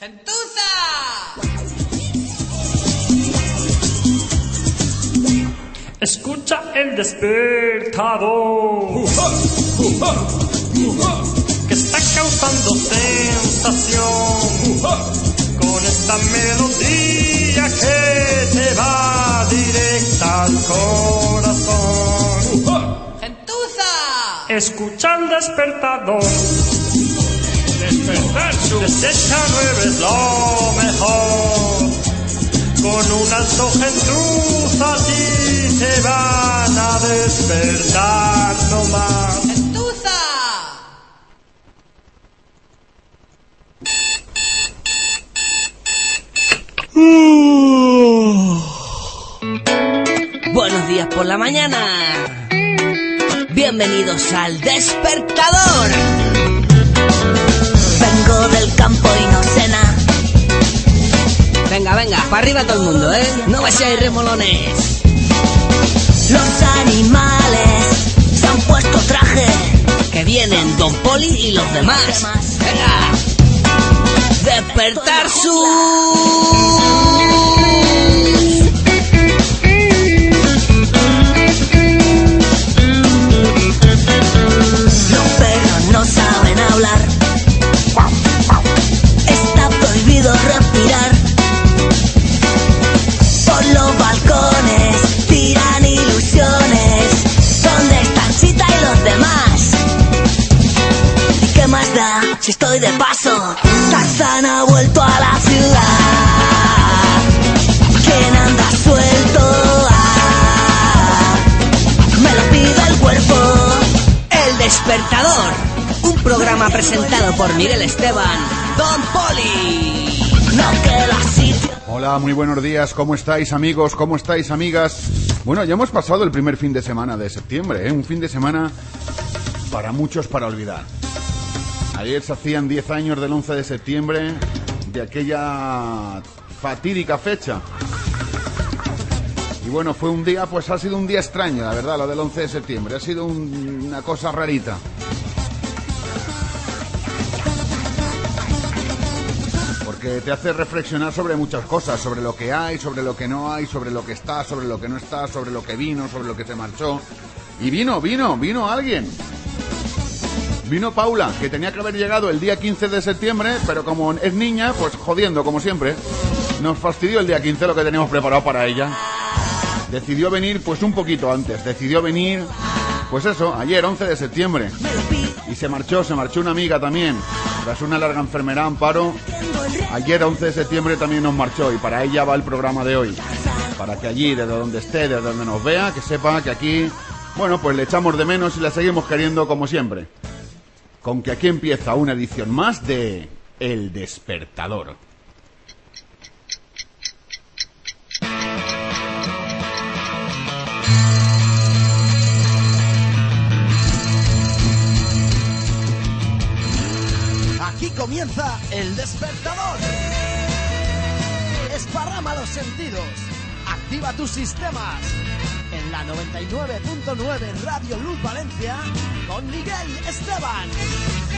¡Gentuza! Escucha el despertador que está causando sensación con esta melodía que te va directa al corazón. ¡Gentuza! Escucha el despertador. Despertar su Desecha nueve es lo mejor. Con un alto gentuza a ti te van a despertar nomás. ¡Gentuza! Buenos días por la mañana. Bienvenidos al despertador. Vengo del campo y no cena. Venga, venga, para arriba todo el mundo, ¿eh? No vayáis remolones. Los animales se han puesto traje. Que vienen Don Poli y los demás. Venga. Despertar su... Los perros no saben hablar. Si estoy de paso? Tarzán ha vuelto a la ciudad. ¿Quién anda suelto? Ah, me lo pide el cuerpo. El despertador. Un programa presentado por Miguel Esteban. Don Poli. No queda sitio. Hola, muy buenos días. ¿Cómo estáis, amigos? ¿Cómo estáis, amigas? Bueno, ya hemos pasado el primer fin de semana de septiembre, ¿eh? Un fin de semana para muchos para olvidar. Ayer se hacían 10 años del 11 de septiembre de aquella fatídica fecha. Y bueno, fue un día, pues ha sido un día extraño, la verdad, lo del 11 de septiembre. Ha sido un- una cosa rarita. Porque te hace reflexionar sobre muchas cosas, sobre lo que hay, sobre lo que no hay, sobre lo que está, sobre lo que no está, sobre lo que vino, sobre lo que se marchó. Y vino, vino, vino alguien. Vino Paula, que tenía que haber llegado el día 15 de septiembre, pero como es niña, pues jodiendo, como siempre. Nos fastidió el día 15 lo que teníamos preparado para ella. Decidió venir pues un poquito antes, decidió venir, pues eso, ayer 11 de septiembre. Y se marchó, se marchó una amiga también, tras una larga enfermedad, Amparo. Ayer 11 de septiembre también nos marchó y para ella va el programa de hoy. Para que allí, desde donde esté, desde donde nos vea, que sepa que aquí, bueno, pues le echamos de menos y la seguimos queriendo como siempre. Con que aquí empieza una edición más de El Despertador. Aquí comienza el despertador. Esparrama los sentidos. Activa tus sistemas. En la 99.9 Radio Luz Valencia con Miguel Esteban.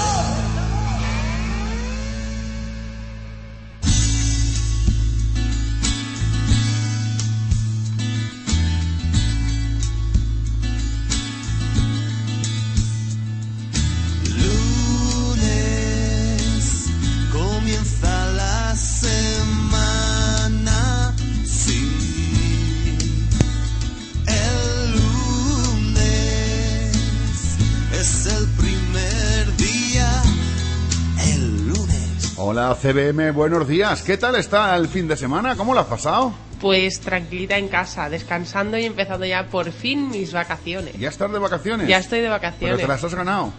Hola CBM, buenos días. ¿Qué tal está el fin de semana? ¿Cómo lo has pasado? Pues tranquilita en casa, descansando y empezando ya por fin mis vacaciones. ¿Ya estás de vacaciones? Ya estoy de ¿Pero vacaciones. te las has ganado?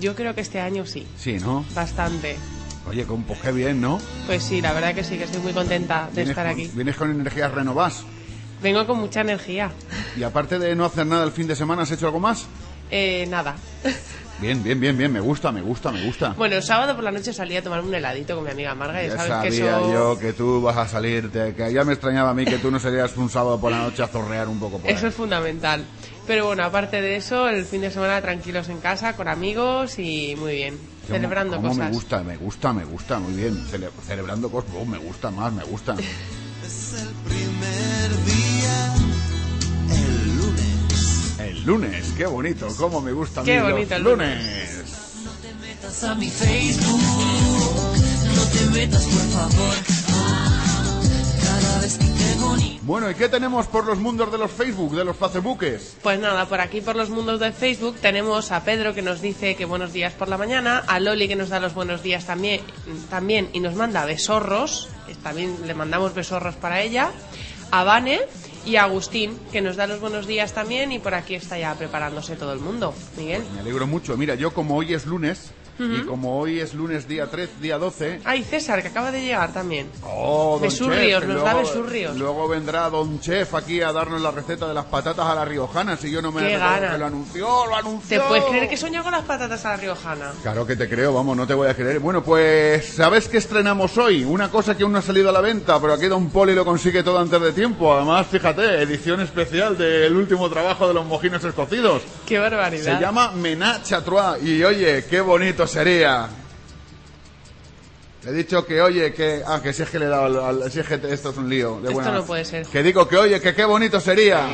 Yo creo que este año sí, Sí, ¿no? bastante. Oye, con pues qué bien, ¿no? Pues sí, la verdad que sí, que estoy muy contenta de estar con- aquí. Vienes con energías renovadas. Vengo con mucha energía. Y aparte de no hacer nada el fin de semana, ¿has hecho algo más? Eh, nada. Bien, bien, bien, bien. Me gusta, me gusta, me gusta. Bueno, el sábado por la noche salí a tomar un heladito con mi amiga Marga y ya sabes sabía que eso... yo que tú vas a salir, que ya me extrañaba a mí que tú no serías un sábado por la noche a zorrear un poco por Eso ahí. es fundamental. Pero bueno, aparte de eso, el fin de semana tranquilos en casa, con amigos y muy bien. Cómo- Celebrando cómo cosas. me gusta, me gusta, me gusta, muy bien. Cele- celebrando cosas, oh, me gusta más, me gusta. Es el primer día, lunes. Lunes, qué bonito, cómo me gusta a mí Qué los bonito el lunes. metas a mi Facebook, no te metas por favor. Cada vez que te bonito. Bueno, ¿y qué tenemos por los mundos de los Facebook, de los Facebookes? Pues nada, por aquí por los mundos de Facebook tenemos a Pedro que nos dice que buenos días por la mañana, a Loli que nos da los buenos días también, también y nos manda besorros, también le mandamos besorros para ella, a Vane y Agustín que nos da los buenos días también y por aquí está ya preparándose todo el mundo. Miguel. Me alegro mucho. Mira, yo como hoy es lunes, y como hoy es lunes día 3, día 12... Ay, César, que acaba de llegar también. Oh, Besurrios, nos da besurrios. Luego vendrá Don Chef aquí a darnos la receta de las patatas a la riojana, si yo no me Qué recuerdo gana. que lo anunció, lo anunció. ¿Te puedes creer que soñó con las patatas a la riojana? Claro que te creo, vamos, no te voy a creer. Bueno, pues, ¿sabes qué estrenamos hoy? Una cosa que aún no ha salido a la venta, pero aquí Don Poli lo consigue todo antes de tiempo. Además, fíjate, edición especial del último trabajo de los mojinos escocidos. ¡Qué barbaridad! Se llama Menage à Trois. Y oye, qué bonito sería. He dicho que oye, que... Ah, que si es que le he dado al... al- si es que esto es un lío. De Esto buena- no puede ser. Que digo que oye, que qué bonito sería.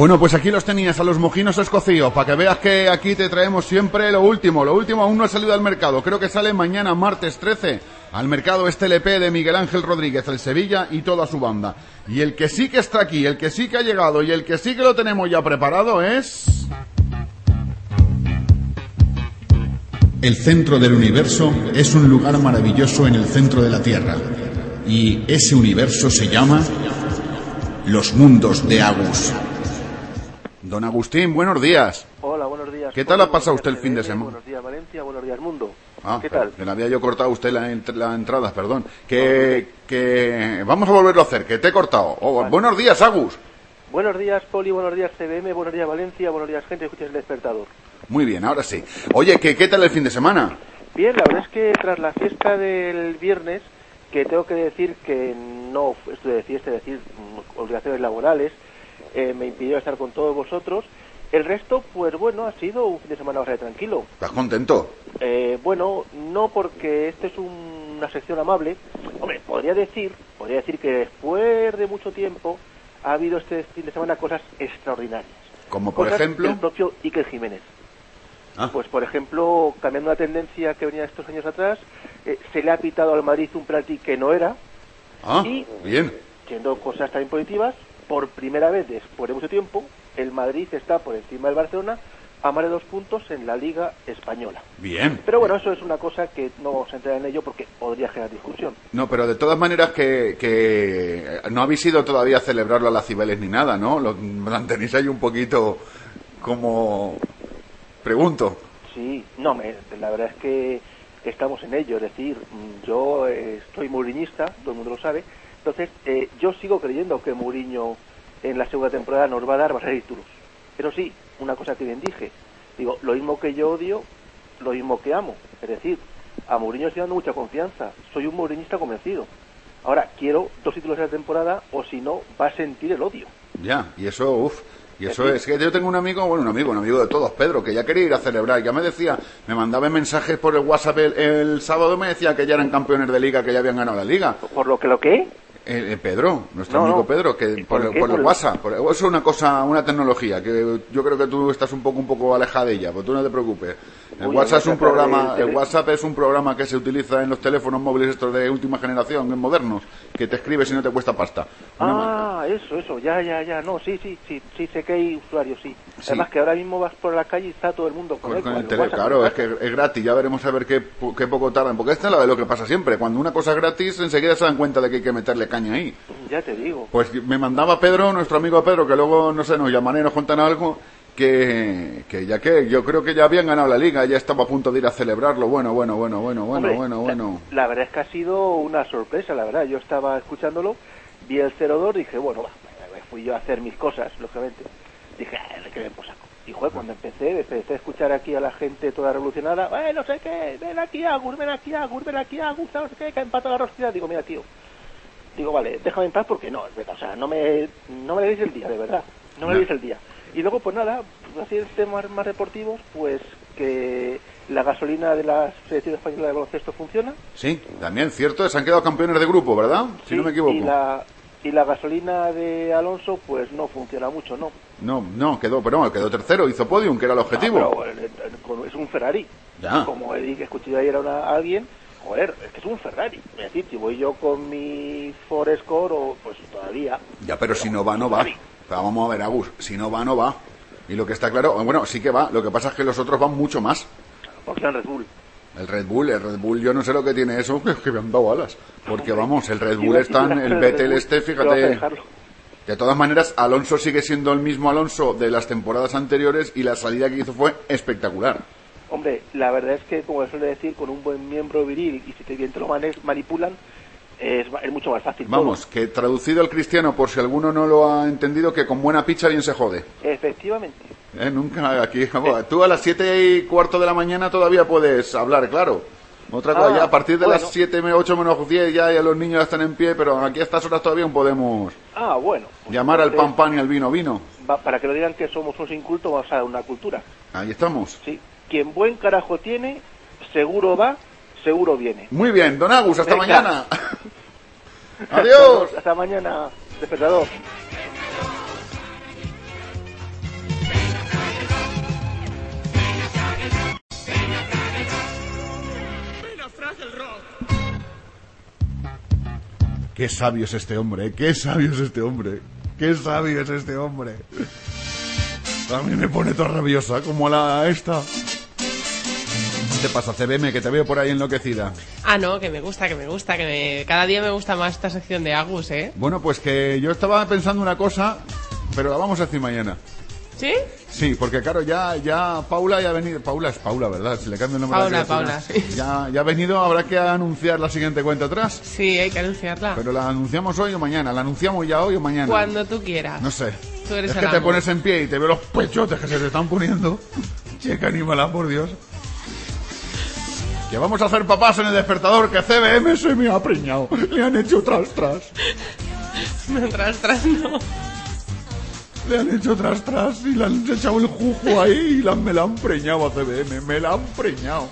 Bueno, pues aquí los tenías a los mojinos escocíos, para que veas que aquí te traemos siempre lo último. Lo último aún no ha salido al mercado, creo que sale mañana, martes 13, al mercado este LP de Miguel Ángel Rodríguez, el Sevilla y toda su banda. Y el que sí que está aquí, el que sí que ha llegado y el que sí que lo tenemos ya preparado es... El centro del universo es un lugar maravilloso en el centro de la Tierra. Y ese universo se llama los mundos de Agus. Don Agustín, buenos días. Hola, buenos días. ¿Qué tal ha pasado usted el fin de semana? Buenos días, Valencia, buenos días, mundo. Ah, ¿Qué tal? Le había yo cortado a usted la, ent- la entrada, perdón. Que, que vamos a volverlo a hacer, que te he cortado. Oh, Buenos días, Agus. Buenos días, Poli, buenos días, CBM, buenos días, Valencia, buenos días, gente, escuchas el despertador. Muy bien, ahora sí. Oye, ¿qué, qué tal el fin de semana? Bien, la verdad es que tras la fiesta del viernes, que tengo que decir que no estuve de fiesta, es decir, mm, obligaciones laborales, eh, me impidió estar con todos vosotros. El resto, pues bueno, ha sido un fin de semana bastante tranquilo. ¿Estás contento? Eh, bueno, no porque este es un- una sección amable. Hombre, podría decir, podría decir que después de mucho tiempo ha habido este fin de semana cosas extraordinarias. Como por Cosas ejemplo... del propio Iker Jiménez. Ah. Pues por ejemplo, cambiando una tendencia que venía estos años atrás, eh, se le ha pitado al Madrid un penalti que no era, Ah, y bien. siendo cosas también positivas, por primera vez después de mucho tiempo, el Madrid está por encima del Barcelona a más de dos puntos en la Liga Española. Bien. Pero bueno, eso es una cosa que no vamos a entrar en ello porque podría generar discusión. No, pero de todas maneras que, que no habéis ido todavía a celebrarlo a las Cibeles ni nada, ¿no? Lo mantenéis ahí un poquito como... Pregunto. Sí, no, me- la verdad es que estamos en ello. Es decir, mm, yo eh, soy mourinhista, todo el mundo lo sabe. Entonces, eh, yo sigo creyendo que Mourinho en la segunda temporada nos va a dar varios títulos. Pero sí, una cosa que bien dije. Digo, lo mismo que yo odio, lo mismo que amo. Es decir, a Mourinho estoy dando mucha confianza. Soy un mourinhista convencido. Ahora, quiero dos títulos de la temporada o si no, va a sentir el odio. Ya, y eso, uff. Y eso es que yo tengo un amigo, bueno, un amigo, un amigo de todos, Pedro, que ya quería ir a celebrar. Ya me decía, me mandaba mensajes por el WhatsApp el, el sábado, me decía que ya eran campeones de liga, que ya habían ganado la liga. ¿Por lo que lo que? Eh, eh, Pedro, nuestro No, amigo no. Pedro, que por, ¿Por el- por WhatsApp, por- eso es una cosa, una tecnología que yo creo que tú estás un poco un poco alejada de ella, pues tú no te preocupes. El Uy, WhatsApp es un programa, el WhatsApp es un programa que se utiliza en los teléfonos móviles estos de última generación, modernos, que te escribes y no te cuesta pasta. Una Ah, eso, eso, ya, ya, ya, no, sí, sí, sí, sí, sé que hay usuarios, sí. Sí. Además que ahora mismo vas por la calle y está todo el mundo con, Con, con con el WhatsApp, claro, con es que es gratis, ya veremos a ver qué, qué poco tardan, porque esta es la de lo que pasa siempre, cuando una cosa es gratis enseguida se dan cuenta de que hay que meterle caña ahí. Ya te digo. Pues me mandaba Pedro, nuestro amigo Pedro, que luego, no sé, nos llamarán y nos contan algo, que, que ya que yo creo que ya habían ganado la liga, ya estaba a punto de ir a celebrarlo, bueno, bueno, bueno, bueno, bueno, Hombre, bueno, la- bueno. La, verdad es que ha sido una sorpresa, la verdad. Yo estaba escuchándolo, vi el 0-2 y dije, bueno, fui yo a hacer mis cosas, lógicamente. Dije, "Ah, ¿de qué me saco? Y joder, cuando empecé, empecé a escuchar aquí a la gente toda revolucionada, eh, no sé qué, ven aquí, Agus, ven aquí, Agus, ven aquí, Agus, no sé qué, que ha empatado la rostida. Digo, mira, tío, digo, vale, déjame en paz porque no, es verdad, o sea, no me, no me deis el día, de verdad, no me No. deis el día. Y luego, pues nada, así temas más deportivos, pues que la gasolina de la selección española de baloncesto funciona. Sí, también cierto, se han quedado campeones de grupo, ¿verdad? Si no me equivoco. Y la, y la gasolina de Alonso, pues no funciona mucho, ¿no? No, no, quedó, pero no, quedó tercero, hizo podium, que era el objetivo. Ah, pero, eh, eh, es un Ferrari. Ya. Como he escuché ayer a, una- a alguien, joder, es que es un Ferrari. Es decir, si voy yo con mi Forest Core, o, pues todavía. Ya, pero si no va, no va. Pero vamos a ver, Agus, si no va, no va. Y lo que está claro, bueno, sí que va, lo que pasa es que los otros van mucho más. Porque en Red Bull. El Red Bull, el Red Bull, yo no sé lo que tiene eso, que, que me han dado alas. Porque vamos, el Red Bull está en el Vettel este, fíjate. De todas maneras, Alonso sigue siendo el mismo Alonso de las temporadas anteriores y la salida que hizo fue espectacular. Hombre, la verdad es que, como suele decir, con un buen miembro viril y si te bien te lo manes- manipulan, es, es mucho más fácil. todo. Vamos, que traducido al cristiano, por si alguno no lo ha entendido, que con buena picha bien se jode. Efectivamente. Eh, nunca aquí. vamos, Tú a las siete y cuarto de la mañana todavía puedes hablar, claro. Otra cosa, Ah, ya a partir de bueno. las siete, ocho menos diez ya, ya los niños ya están en pie, pero aquí a estas horas todavía aún podemos Ah, bueno. llamar al pan pan y al vino vino. para que no digan que somos unos incultos, vamos a una cultura. Ahí estamos. Sí. Quien buen carajo tiene, seguro va, seguro viene. Muy bien, don Agus, hasta Venga. mañana. Adiós. Hasta mañana, despertador. Qué sabio es este hombre, ¿eh? qué sabio es este hombre. Qué sabio es este hombre. A mí me pone toda rabiosa, como la esta. ¿Qué te pasa, CBM, que te veo por ahí enloquecida? Ah, no, que me gusta, que me gusta, que me... cada día me gusta más esta sección de Agus, ¿eh? Bueno, pues que yo estaba pensando una cosa, pero la vamos a decir mañana. ¿Sí? Sí, porque claro, ya, ya Paula ya ha venido. Paula es Paula, ¿verdad? Si le cambio el nombre a la Paula, criatura. Paula, sí. Ya, ya ha venido, habrá que anunciar la siguiente cuenta atrás. Sí, hay que anunciarla. Pero la anunciamos hoy o mañana. ¿La anunciamos ya hoy o mañana? Cuando tú quieras. No sé. Tú eres es que te amo. pones en pie y te veo los pechotes que se te están poniendo. Checa, anímala, por Dios. Que vamos a hacer papás en el despertador, que CBM se me ha preñado. Le han hecho tras tras. No, tras, tras, no. Le han hecho tras tras y le han echado el jugo ahí y la- me la han preñado a CBM. Me la han preñado.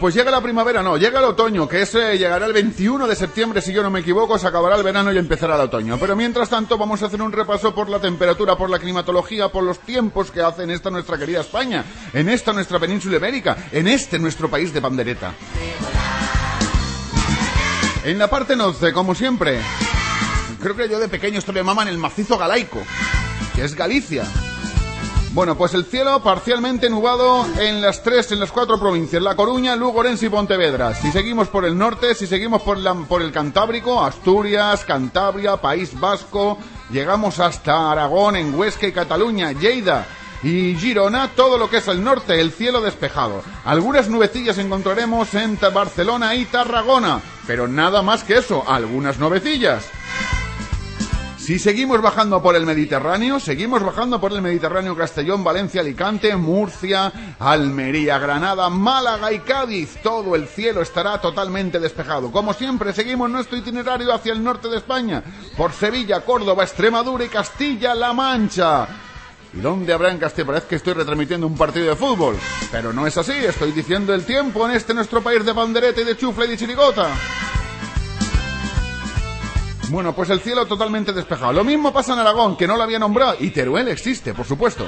Pues llega la primavera, no, llega el otoño, que ese llegará el 21 de septiembre, si yo no me equivoco, se acabará el verano y empezará el otoño. Pero mientras tanto vamos a hacer un repaso por la temperatura, por la climatología, por los tiempos que hace en esta nuestra querida España, en esta nuestra península ibérica, en este nuestro país de pandereta. En la parte norte, como siempre, creo que yo de pequeño esto le maman el macizo galaico, que es Galicia. Bueno, pues el cielo parcialmente nubado en las tres, en las cuatro provincias, La Coruña, Lugo, Orense y Pontevedra. Si seguimos por el norte, si seguimos por, por el Cantábrico, Asturias, Cantabria, País Vasco, llegamos hasta Aragón, en Huesca y Cataluña, Lleida y Girona, todo lo que es el norte, el cielo despejado. Algunas nubecillas encontraremos en Barcelona y Tarragona, pero nada más que eso, algunas nubecillas. Si seguimos bajando por el Mediterráneo, seguimos bajando por el Mediterráneo Castellón, Valencia, Alicante, Murcia, Almería, Granada, Málaga y Cádiz. Todo el cielo estará totalmente despejado. Como siempre, seguimos nuestro itinerario hacia el norte de España, por Sevilla, Córdoba, Extremadura y Castilla-La Mancha. ¿Y dónde habrá en Castilla? Parece que estoy retransmitiendo un partido de fútbol. Pero no es así, estoy diciendo el tiempo en este nuestro país de bandereta y de chufla y de chirigota. Bueno, pues el cielo totalmente despejado. Lo mismo pasa en Aragón, que no lo había nombrado. Y Teruel existe, por supuesto.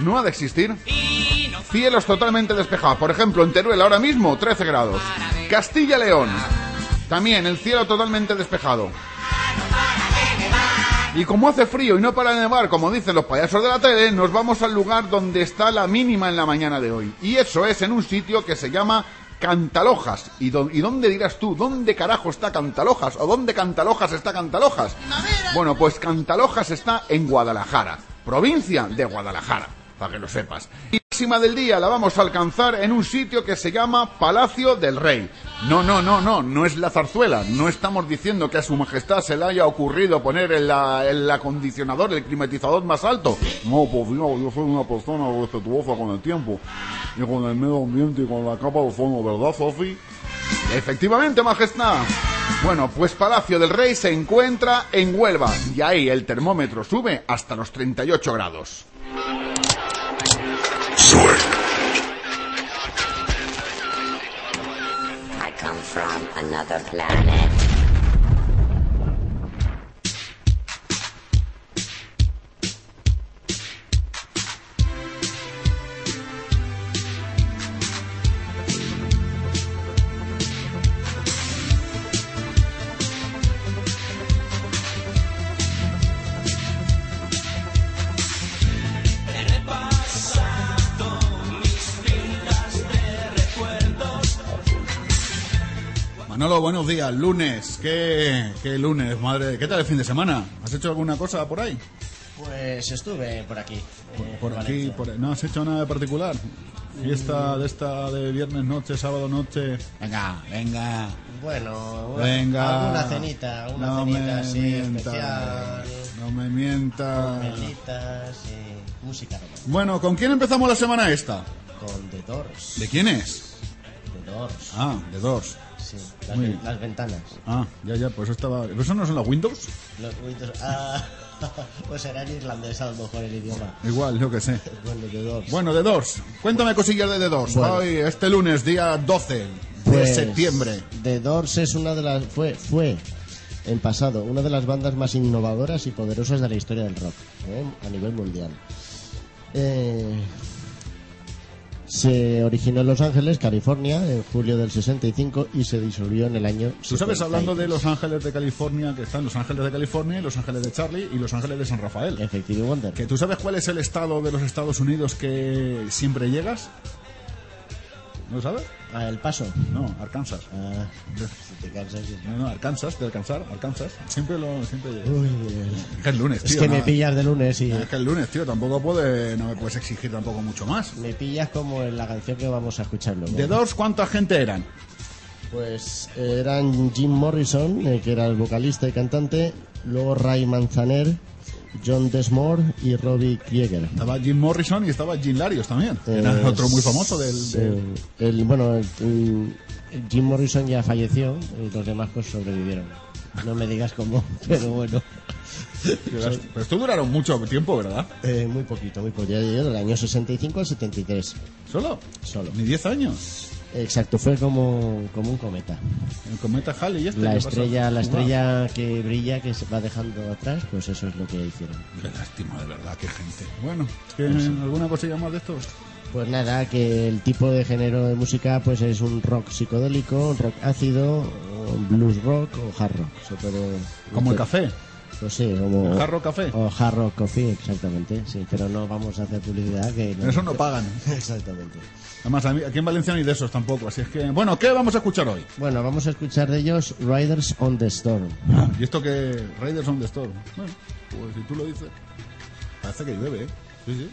No ha de existir. Cielos totalmente despejados. Por ejemplo, en Teruel ahora mismo 13 grados. Castilla-León. También el cielo totalmente despejado. Y como hace frío y no para de nevar, como dicen los payasos de la tele, nos vamos al lugar donde está la mínima en la mañana de hoy. Y eso es en un sitio que se llama Cantalojas. ¿Y, ¿Y dónde dirás tú? ¿Dónde carajo está Cantalojas? ¿O dónde Cantalojas está Cantalojas? Bueno, pues Cantalojas está en Guadalajara, provincia de Guadalajara, para que lo sepas. Y la máxima del día la vamos a alcanzar en un sitio que se llama Palacio del Rey. No, no, no, no, no es la zarzuela. No estamos diciendo que a su majestad se le haya ocurrido poner el, acondicionador, el climatizador más alto. No, pues fijo, yo soy una persona respetuosa con el tiempo y con el medio ambiente y con la capa de ozono, ¿verdad, Sofi? Efectivamente, majestad. Bueno, pues Palacio del Rey se encuentra en Huelva y ahí el termómetro sube hasta los 38 grados. I come from another planet. Manolo, buenos días. Lunes. ¿Qué, qué lunes, madre? ¿Qué tal el fin de semana? ¿Has hecho alguna cosa por ahí? Pues estuve por aquí. eh, Por en aquí, por... ¿no has hecho nada de particular? Fiesta de esta de viernes noche, sábado noche. Venga, venga. Bueno, Venga. alguna cenita, una No cenita me así mientas. especial. No me mientas. Y música. Bueno, ¿con quién empezamos la semana esta? Con The Doors. ¿De quién es? The Doors. Ah, de dos. Sí, las, Muy ve- bien. las ventanas. Ah, ya, ya, pues estaba. ¿Eso no son los Windows? Los Windows- ah, pues será en irlandés a lo mejor el idioma. Igual, yo que sé. Bueno, The Doors. Bueno, de dos. Cuéntame cosillas de The Doors. Bueno. Hoy, este lunes, día 12 de Pues, septiembre. The Doors es una de las fue fue en pasado una de las bandas más innovadoras y poderosas de la historia del rock ¿eh? a nivel mundial. Eh, se originó en Los Ángeles, California, en julio del 65 y se disolvió en el año. Tú sabes, 73. hablando de Los Ángeles de California, que están Los Ángeles de California, Los Ángeles de Charlie y Los Ángeles de San Rafael. Efectivo Wonder. Que tú sabes cuál es el estado de los Estados Unidos que siempre llegas. ¿No lo sabes? Ah, el paso. No, Arkansas. Ah, si te cansas. No, no, Arkansas, de alcanzar, Arkansas. Siempre lo, siempre. Uy, Es que es lunes, es tío. que me pillas de lunes y Es que es lunes, tío. Tampoco puede, no me puedes exigir tampoco mucho más. me pillas como en la canción que vamos a escuchar luego. De dos, ¿cuánta gente eran? Pues eran Jim Morrison, eh, que era el vocalista y cantante, luego Ray Manzaner, John Desmore y Robbie Krieger. Estaba Jim Morrison y estaba Jim Larios también. Era Eh, otro muy famoso del... sí. del- El, bueno, el- el- Jim Morrison ya falleció y los demás pues sobrevivieron. No me digas cómo, pero bueno. Pero esto duraron mucho tiempo, ¿verdad? Eh, muy poquito, muy poquito. Del año 65 al 73. ¿Solo? Solo. ¿Ni 10 años? Exacto, fue como, como un cometa. El cometa Halley, este La estrella, la Wow. estrella que brilla, que se va dejando atrás, pues eso es lo que hicieron. Qué lástima, de verdad, qué gente. Bueno, ¿qué- Pues sí. ¿alguna cosilla más de esto? Pues nada, que el tipo de género de música pues es un rock psicodélico, un rock ácido, un blues rock o hard rock. Se puede Como el café. Pues sí, como ¿El hard rock café? O hard rock coffee, exactamente, sí, pero no vamos a hacer publicidad que Eso no pagan. Exactamente. Además, aquí en Valencia ni de esos tampoco, así es que... Bueno, ¿qué vamos a escuchar hoy? Bueno, vamos a escuchar de ellos Riders on the Storm. ¿Y esto que Raiders on the Storm? Bueno, pues si tú lo dices... Parece que llueve, ¿eh? Sí, sí.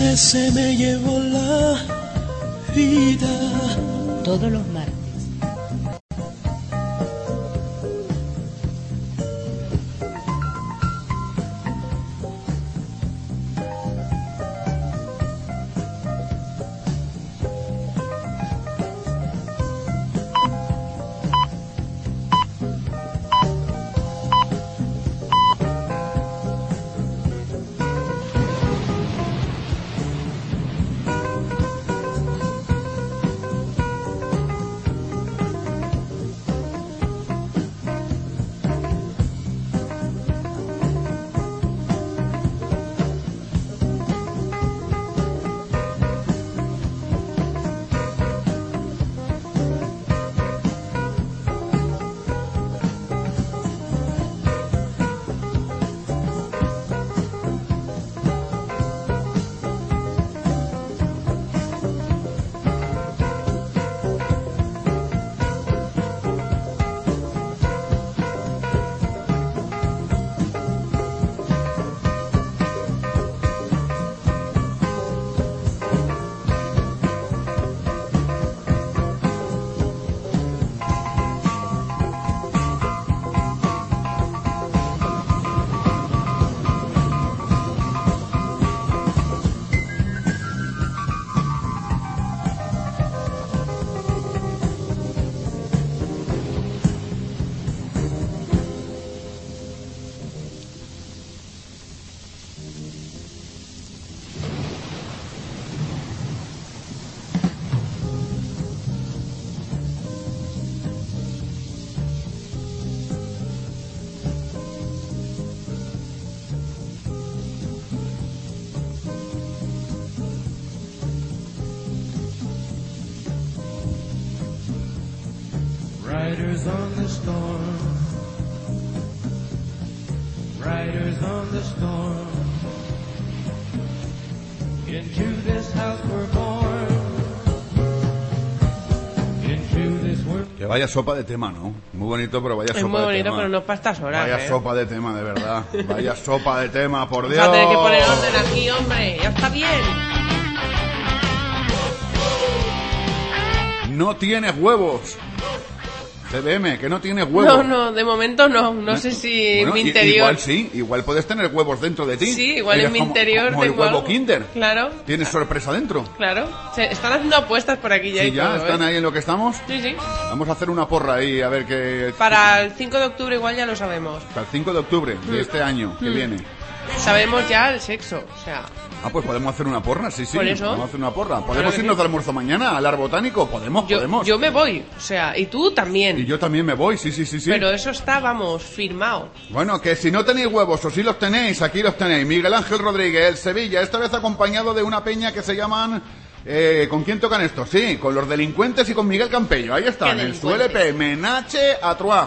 Usted se me llevó la vida. Todos los martes. Vaya sopa de tema, ¿no? Muy bonito, pero vaya Es sopa muy de bonito, tema. pero no para estas horas. Vaya ¿eh? sopa de tema, de verdad. Vaya sopa de tema, por Vamos Dios. a tener que poner orden aquí, hombre. Ya está bien. No tienes huevos. CDM, que no tienes huevos. No, no, de momento no. No sé si Bueno, mi i- interior. Igual sí, igual puedes tener huevos dentro de ti. Sí, igual en Eres mi como- interior Como el tengo huevo algo. Kinder. Claro, Tienes sorpresa dentro. claro. Se están haciendo apuestas por aquí ya. Sí, y ya, todo, están ¿eh? ahí en lo que estamos. Sí, sí. Vamos a hacer una porra ahí, a ver qué. Para el 5 de octubre igual ya lo sabemos. Hasta el 5 de octubre de Mm. este año que Mm. viene. Sabemos ya el sexo. O sea, Ah, pues podemos hacer una porra, sí, sí. Por eso. Podemos hacer una porra. ¿Podemos irnos de almuerzo mañana al ar botánico? Podemos, yo, podemos. yo me voy. O sea, y tú también. Y yo también me voy, sí, sí, sí, sí. Pero eso está, vamos, firmado. Bueno, que si no tenéis huevos o si los tenéis, aquí los tenéis. Miguel Ángel Rodríguez, el Sevilla, esta vez acompañado de una peña que se llaman... eh, ¿Con quién tocan estos? Sí, con los delincuentes y con Miguel Campello. Ahí están, ¿Qué en su? LP, Menache a Trois.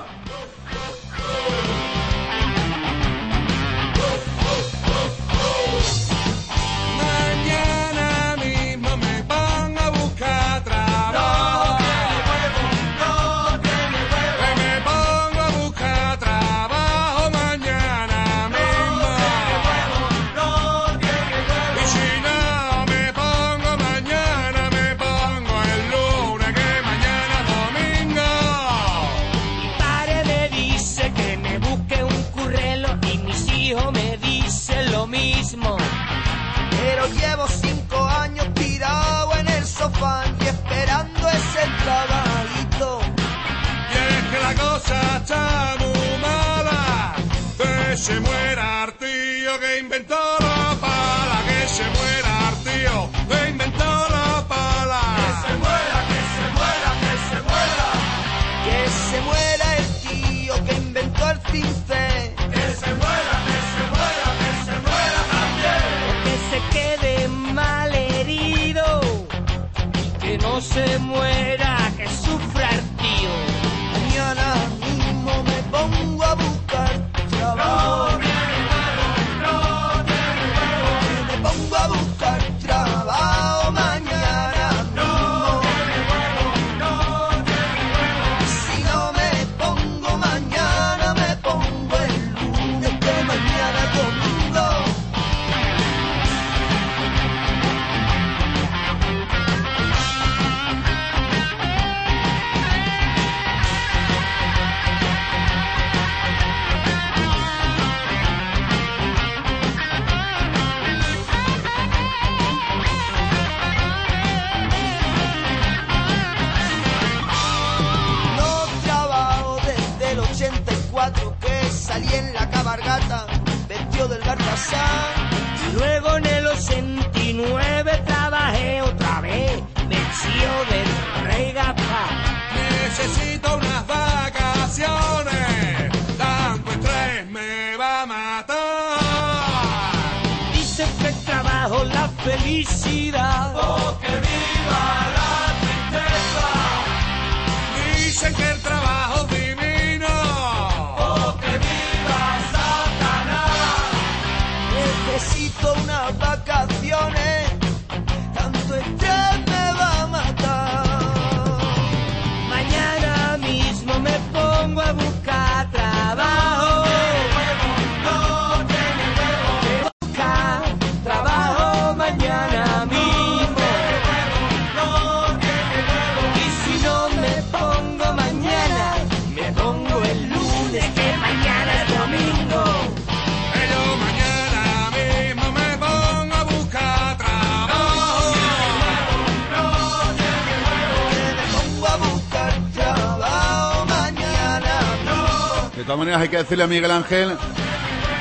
Maneras hay que decirle a Miguel Ángel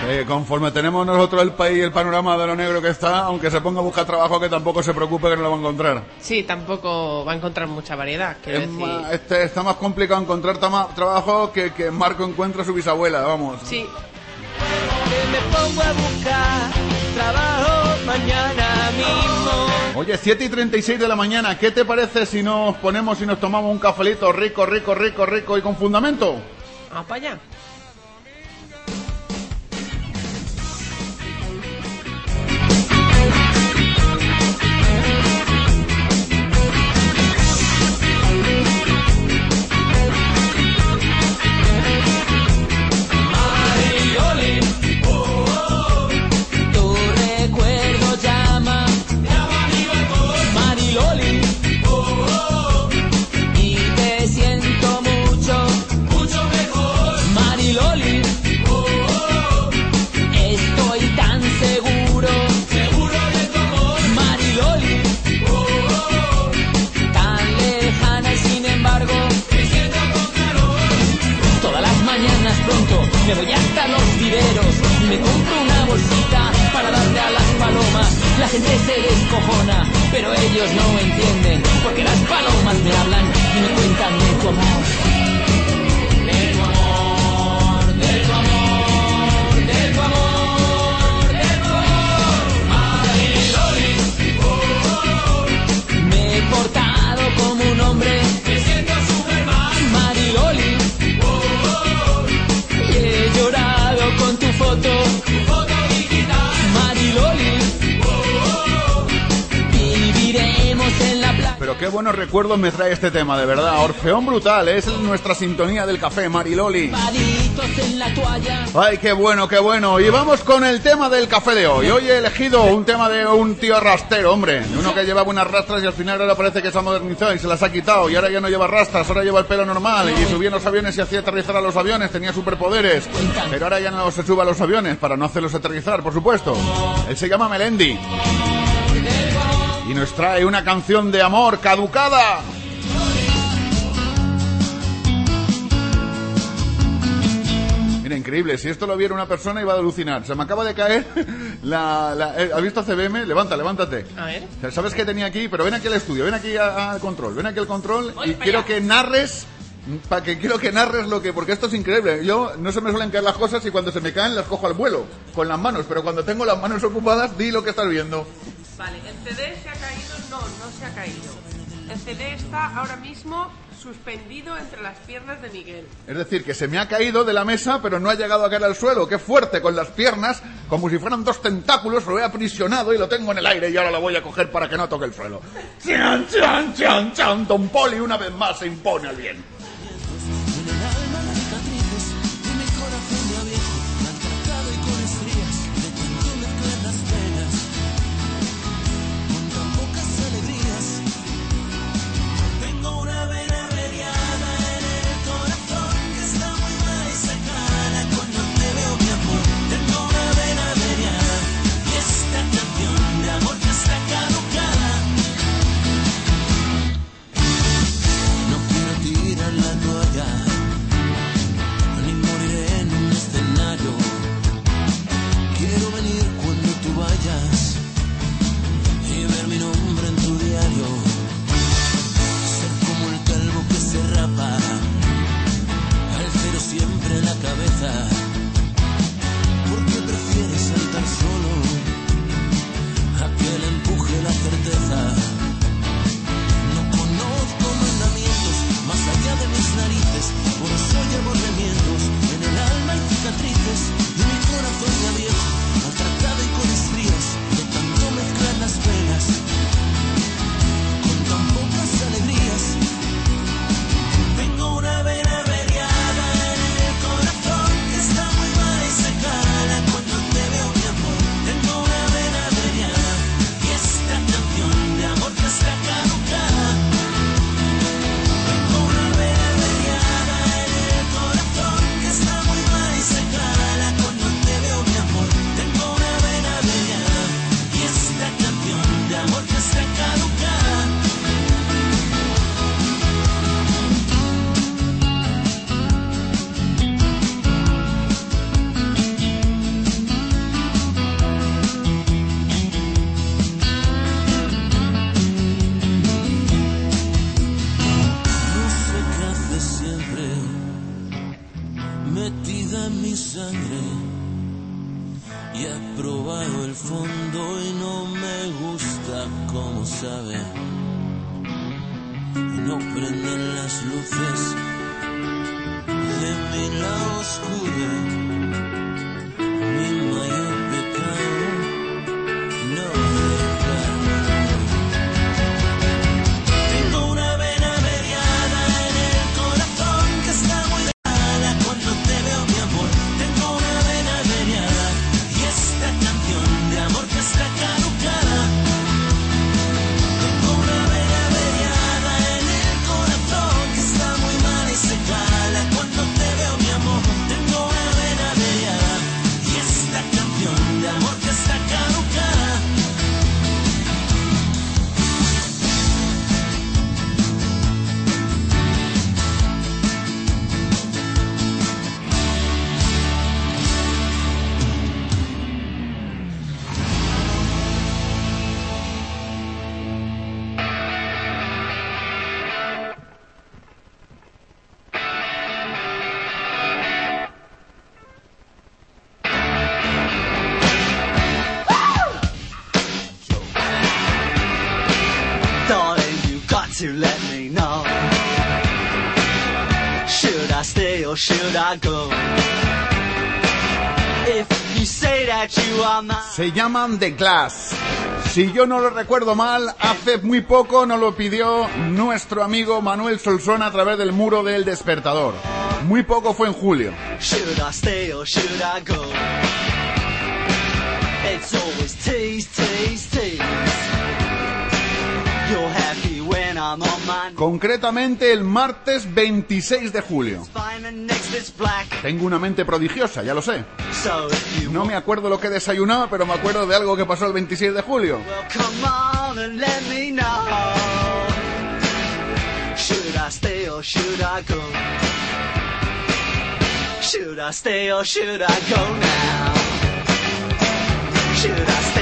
que conforme tenemos nosotros el país y el panorama de lo negro que está, aunque se ponga a buscar trabajo, que tampoco se preocupe que no lo va a encontrar. Sí, tampoco va a encontrar mucha variedad. Quiero Es decir. más, este, está más complicado encontrar tama- trabajo que que Marco encuentra a su bisabuela, vamos. Sí. Que me pongo a buscar trabajo mañana mismo. Oye, 7 y 36 de la mañana, ¿qué te parece si nos ponemos y nos tomamos un cafelito rico, rico, rico, rico y con fundamento? Ah, para allá. Gente se descojona, pero ellos no qué buenos recuerdos me trae este tema, de verdad. Orfeón brutal, es nuestra sintonía del café, Mariloli. Ay, qué bueno, qué bueno. Y vamos con el tema del café de hoy. Hoy he elegido un tema de un tío rastero, hombre. Uno que llevaba unas rastras y al final ahora parece que se ha modernizado y se las ha quitado. Y ahora ya no lleva rastras, ahora lleva el pelo normal. Y subía en los aviones y hacía aterrizar a los aviones, tenía superpoderes. Pero ahora ya no se sube a los aviones para no hacerlos aterrizar, por supuesto. Él se llama Melendi. Y nos trae una canción de amor caducada. Mira, increíble. Si esto lo viera una persona iba a alucinar. Se me acaba de caer la... la eh, ¿Has visto CBM? Levanta, levántate. A ver. ¿Sabes qué tenía aquí? Pero ven aquí al estudio, ven aquí al control, ven aquí al control Voy y quiero allá. que narres... Para que quiero que narres lo que... Porque esto es increíble. Yo no se me suelen caer las cosas y cuando se me caen las cojo al vuelo, con las manos. Pero cuando tengo las manos ocupadas, di lo que estás viendo. Vale, el CD se ha caído. No, no se ha caído. El CD está ahora mismo suspendido entre las piernas de Miguel. Es decir, que se me ha caído de la mesa, pero no ha llegado a caer al suelo. Qué fuerte, con las piernas, como si fueran dos tentáculos, lo he aprisionado y lo tengo en el aire y ahora lo voy a coger para que no toque el suelo. ¡Chan, chan, chan, chan! Don Poli una vez más se impone al bien. Se llaman The Glass. Si yo no lo recuerdo mal, hace muy poco nos lo pidió nuestro amigo Manuel Solsona a través del muro del despertador. Muy poco fue en julio. It's always tease, tease, Concretamente el martes 26 de julio. Tengo una mente prodigiosa, ya lo sé. No me acuerdo lo que desayunaba, pero me acuerdo de algo que pasó el 26 de julio. Should I stay or should I go now? Should I stay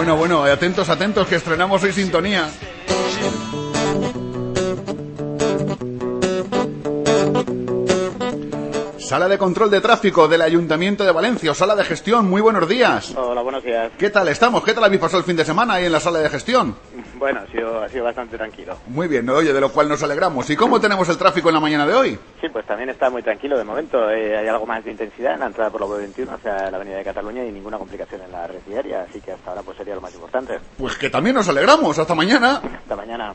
Bueno, bueno, atentos, atentos, que estrenamos hoy sintonía. Sala de control de tráfico del Ayuntamiento de Valencia, sala de gestión, muy buenos días. Hola, buenos días. ¿Qué tal estamos? ¿Qué tal habéis pasado el fin de semana ahí en la sala de gestión? Bueno, ha sido, ha sido bastante tranquilo. Muy bien, oye, de lo cual nos alegramos. ¿Y cómo tenemos el tráfico en la mañana de hoy? Sí, pues también está muy tranquilo de momento. Eh, hay algo más de intensidad en la entrada por la B21 hacia la Avenida de Cataluña y ninguna complicación en la red diaria, así que hasta ahora pues sería lo más importante. Pues que también nos alegramos. Hasta mañana. Hasta mañana.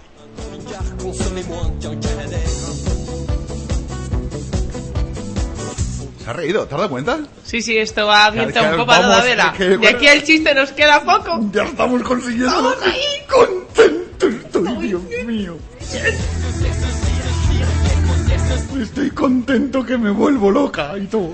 ¿Se ha reído? ¿Te has dado cuenta? Sí, sí, esto va viento un poco a toda vamos, vela. que- De aquí al chiste nos queda poco. Ya estamos consiguiendo. Contento estoy, Dios mío. Estoy contento que me vuelvo loca y todo.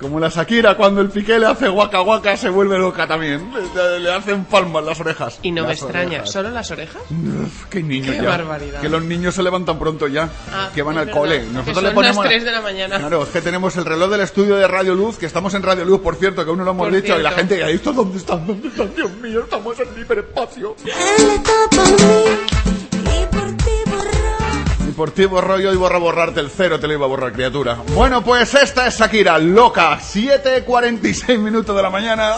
Como la Shakira cuando el Piqué le hace guaca guaca se vuelve loca también. Le, le hacen palmas las orejas. Y no me extraña, orejas. ¿solo las orejas? Uf, qué niños Qué ya. barbaridad. Que los niños se levantan pronto ya. Ah, que van al verdad, cole. que Nosotros son le ponemos. las 3 de la mañana. Claro, es que tenemos el reloj del estudio de Radio Luz, que estamos en Radio Luz, por cierto, que aún no lo hemos Por dicho, y la gente, ¿y estos dónde están? ¿Dónde están? Dios mío, estamos en el hiperespacio. Por ti borro yo y borro borrarte el cero, te lo iba a borrar, criatura. Bueno, pues esta es Shakira, loca. 7.46 minutos de la mañana.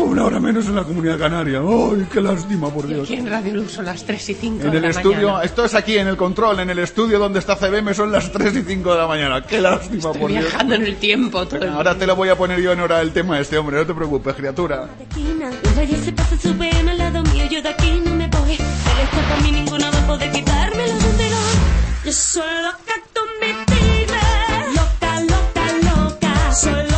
Una hora menos en la comunidad canaria. ¡Ay, qué lástima, por Y Dios! aquí en Radio Luz son las 3 y 5 En de el la estudio, mañana. esto es aquí en el control, en el estudio donde está CBM son las 3 y 5 de la mañana. ¡Qué lástima, por Dios! Viajando en el tiempo todo el Ahora te lo voy a poner yo en hora del tema de este hombre, no te preocupes, criatura. esquina. Nadie se pasa su pena al lado mío, yo de aquí no me voy. Él está para mí, ninguno va a poder quitármelo donde no. Yo soy loca con mi tigre. Loca, loca, loca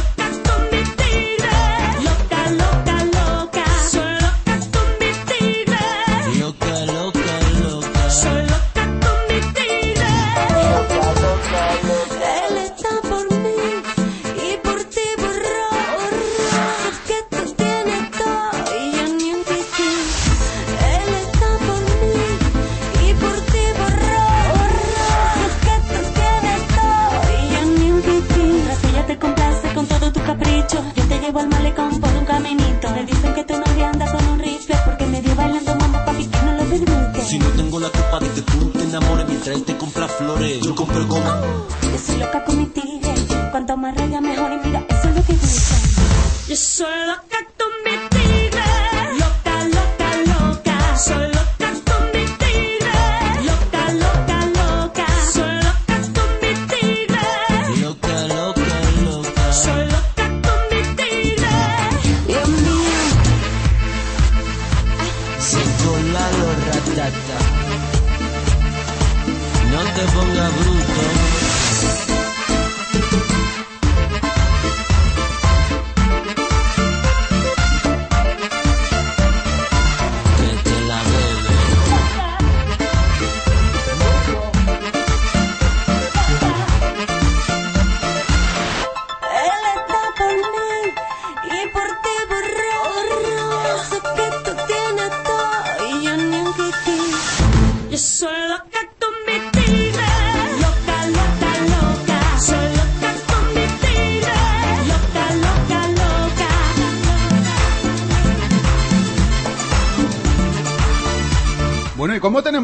llevo al malecón por un caminito. Le dicen que tu novia anda con un rifle porque me dio bailando mamá papi que no lo permite. Si no tengo la culpa de que tú te enamores mientras él te compra flores, yo compro goma. Yo soy loca con mi tigre. Cuanto más raya mejor y mira, eso es lo que dicen. Yo soy loca No te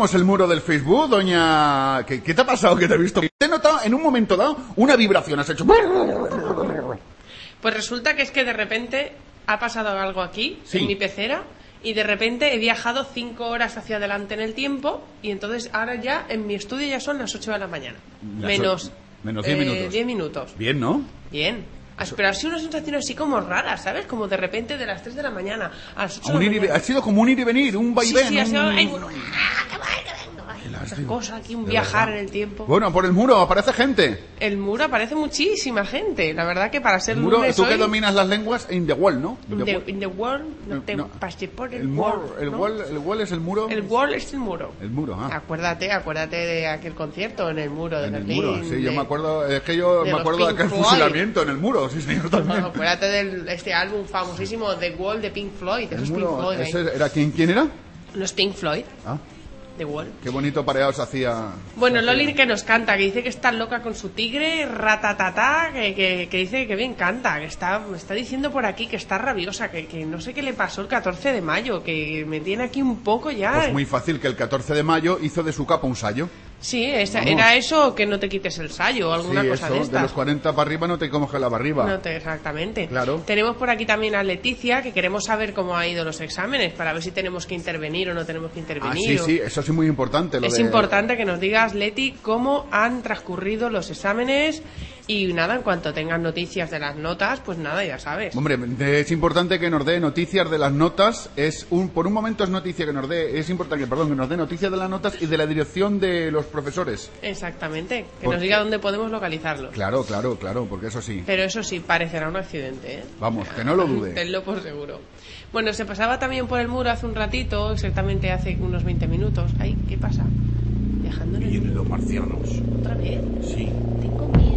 tenemos el muro del Facebook, doña... ¿Qué, qué te ha pasado que te he visto? Te he notado en un momento dado una vibración, has hecho... Pues resulta que es que de repente ha pasado algo aquí, Sí. en mi pecera, y de repente he viajado cinco horas hacia adelante en el tiempo, y entonces ahora ya en mi estudio ya son las 8 de la mañana. Las menos, menos diez eh, minutos. 10 minutos. Bien, ¿no? Bien. Pero ha sido una sensación así como rara, ¿sabes? Como de repente de las 3 de la mañana a las 8 Un de la mañana. ha sido como un ir y venir, un Sí, vaivén. sí, ha sido un- ay, bueno, ah, que vaya, que venga, cosas aquí, un viajar verdad. en el tiempo. Bueno, por el muro aparece gente. El muro aparece muchísima gente. La verdad que para ser El muro, lunes tú que hoy, dominas las lenguas, in the wall, ¿no? In the wall. in the world, no No, te no. pasé por el, El, muro, el, ¿no? wall, el wall es el muro. El wall es el muro. El muro, ah. Acuérdate, acuérdate de aquel concierto en el muro de En el Berlín. muro, sí, yo de- me acuerdo, es que yo de me acuerdo de aquel Floyd. fusilamiento en el muro, sí señor, también. Acuérdate de este álbum famosísimo The Wall de Pink Floyd. El Esos Pink muro, Floyd. ese era quién, quién era? Los Pink Floyd, Ah, Wall. qué bonito pareado se hacía. Bueno, Loli que nos canta, que dice que está loca con su tigre, ratatatá, que, que, que dice que bien canta, que está, me está diciendo por aquí que está rabiosa, que, que no sé qué le pasó el 14 de mayo, que me tiene aquí un poco ya. Pues muy fácil, que el 14 de mayo hizo de su capa un sallo. Sí, esa- Vamos. era eso que no te quites el sallo o alguna sí, cosa eso, de de, estas. los 40 para arriba no te comes la barriba. No te, exactamente. Claro. Tenemos por aquí también a Leticia, que queremos saber cómo ha ido los exámenes, para ver si tenemos que intervenir o no tenemos que Ah, intervenir. sí, sí, eso sí muy importante. Lo Es de- importante que nos digas, Leti, cómo han transcurrido los exámenes y nada, en cuanto tengan noticias de las notas, pues nada, ya sabes. Hombre, es importante que nos dé noticias de las notas. Es un, por un momento es noticia que nos dé, es importante, perdón, que nos dé noticias de las notas y de la dirección de los profesores. Exactamente, que Porque- nos diga dónde podemos localizarlos. Claro, claro, claro, porque eso sí. Pero eso sí, parecerá un accidente, ¿eh? Vamos, que no lo dude. Tenlo por seguro. Bueno, se pasaba también por el muro hace un ratito, exactamente hace unos 20 minutos. Ay, ¿qué pasa? Viajando en el Vienen los marcianos. ¿Otra vez? Sí. Tengo miedo.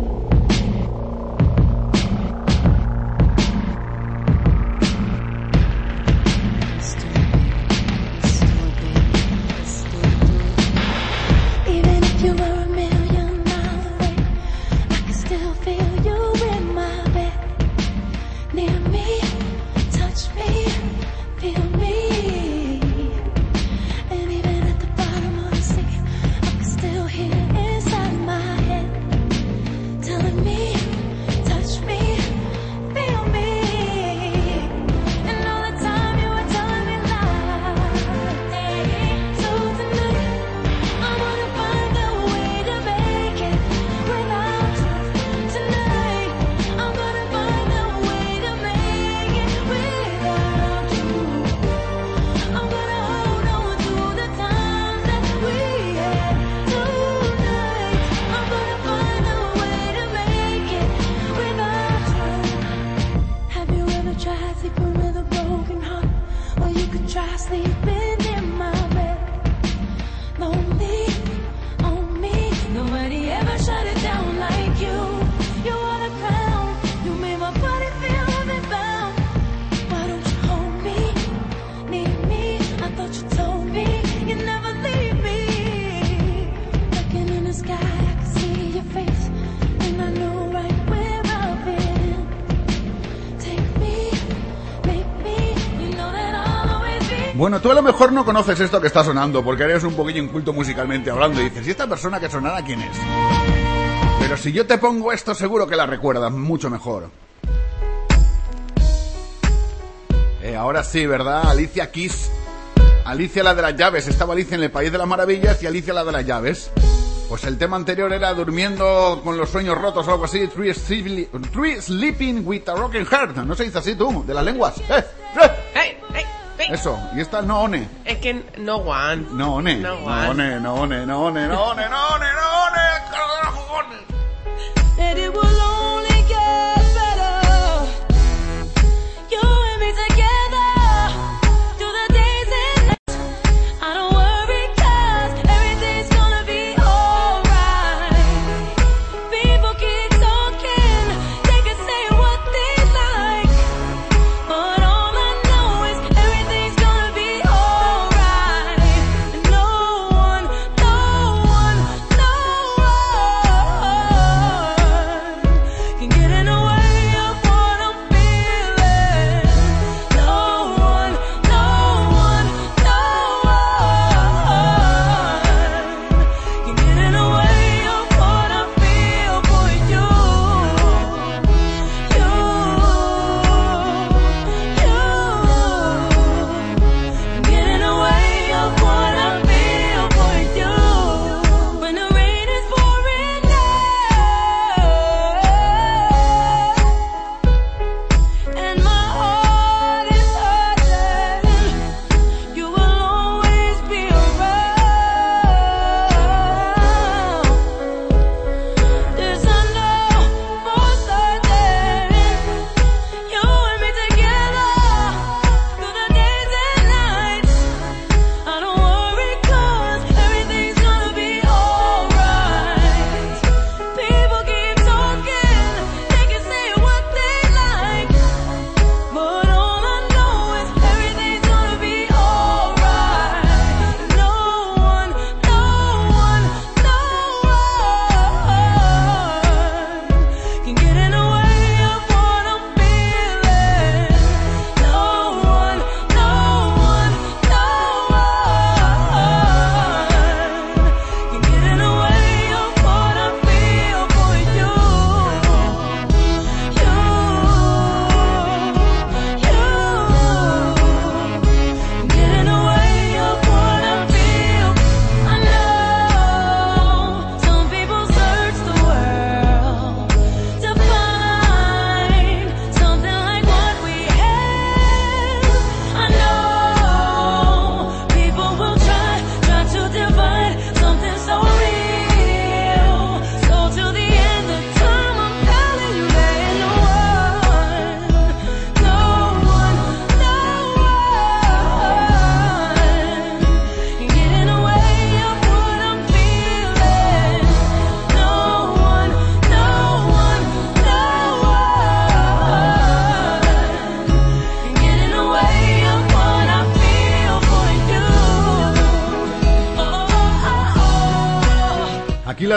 Bueno, tú a lo mejor no conoces esto que está sonando, porque eres un poquillo inculto musicalmente hablando y dices, ¿y esta persona que sonara quién es? Pero si yo te pongo esto, seguro que la recuerdas mucho mejor. Eh, ahora sí, ¿verdad? Alicia Kiss. Alicia la de las llaves. Estaba Alicia en el País de las Maravillas y Alicia la de las llaves. Pues el tema anterior era durmiendo con los sueños rotos o algo así. Three, sleeping- with a broken heart. No se dice así tú, de las lenguas. ¡Eh! ¡Eh! Eso. Y esta no one. Es que no one. No one. No No one. one, no one, no one, no one, no one, no one. carajo, one.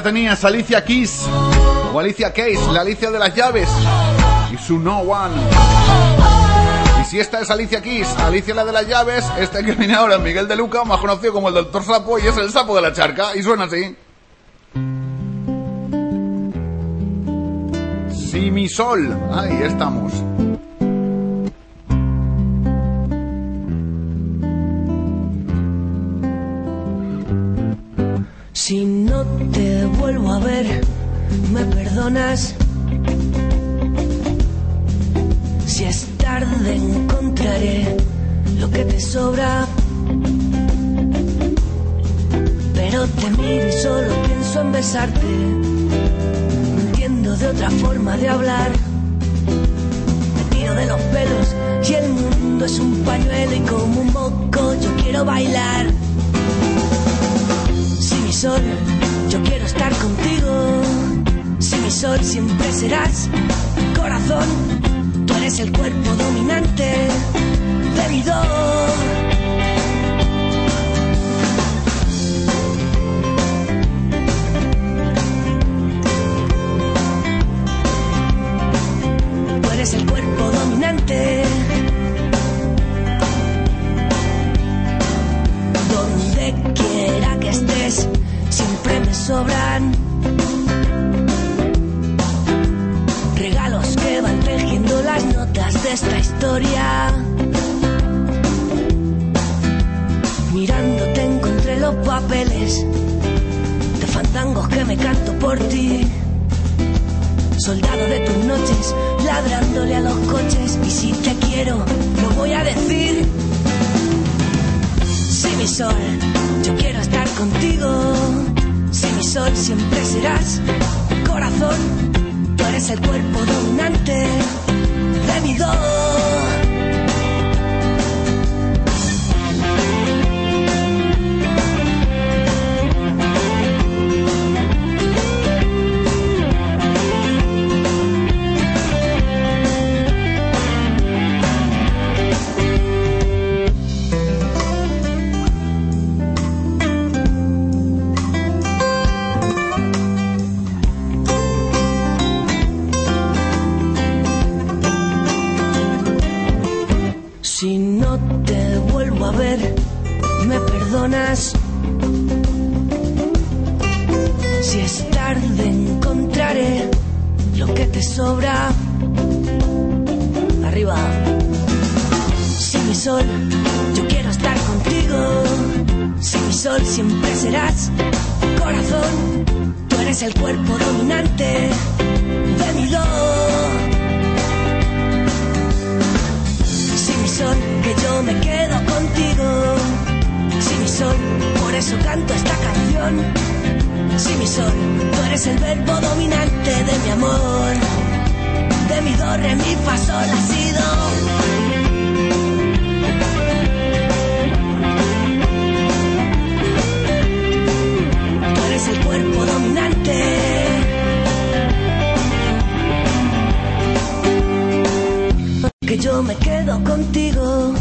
Tenías, Alicia Keys. O Alicia Case, la Alicia de las llaves. Y su No One. Y si esta es Alicia Keys, Alicia la de las llaves, este que viene ahora es Miguel de Luca, más conocido como el Doctor Sapo, y es el sapo de la charca. Y suena así. Si mi sol. Ahí estamos. Si no vuelvo a ver, me perdonas. Si es tarde, encontraré lo que te sobra. Pero te miro y solo pienso en besarte. No entiendo de otra forma de hablar. Me tiro de los pelos. Y el mundo es un pañuelo y como un moco yo quiero bailar. Si mi sol, yo quiero estar contigo. Si mi sol siempre serás corazón, tú eres el cuerpo dominante de que yo me quedo contigo. Si mi sol, por eso canto esta canción. Si mi sol, tú eres el verbo dominante de mi amor. De mi do, re, mi, fa, sol, ha sido. Tú eres el cuerpo dominante. Que yo me quedo contigo.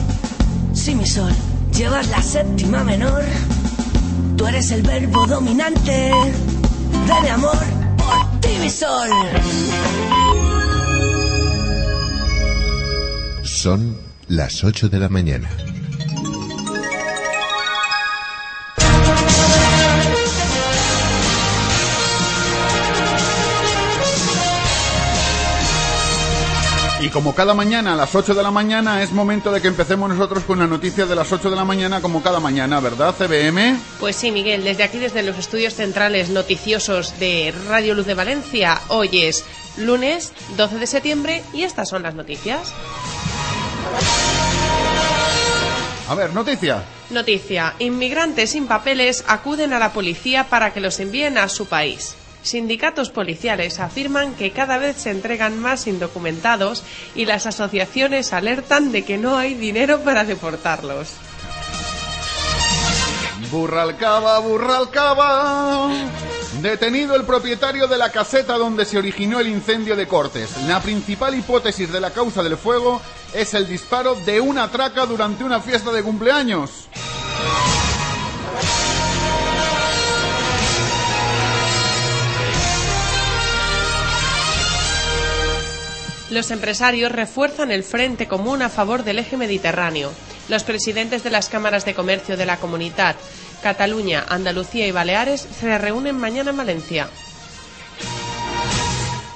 Si mi sol llevas la séptima menor, tú eres el verbo dominante de mi amor por ti, mi sol. Son las 8 de la mañana. Y como cada mañana a las 8 de la mañana es momento de que empecemos nosotros con la noticia de las 8 de la mañana como cada mañana, ¿verdad, CBM? Pues sí, Miguel, desde aquí, desde los estudios centrales noticiosos de Radio Luz de Valencia, hoy es lunes 12 de septiembre y estas son las noticias. A ver, noticia. Noticia. Inmigrantes sin papeles acuden a la policía para que los envíen a su país. Sindicatos policiales afirman que cada vez se entregan más indocumentados y las asociaciones alertan de que no hay dinero para deportarlos. Burralcaba, Burralcaba. Detenido el propietario de la caseta donde se originó el incendio de Cortes. La principal hipótesis de la causa del fuego es el disparo de una traca durante una fiesta de cumpleaños. Los empresarios refuerzan el frente común a favor del eje mediterráneo. Los presidentes de las cámaras de comercio de la comunidad, Cataluña, Andalucía y Baleares, se reúnen mañana en Valencia.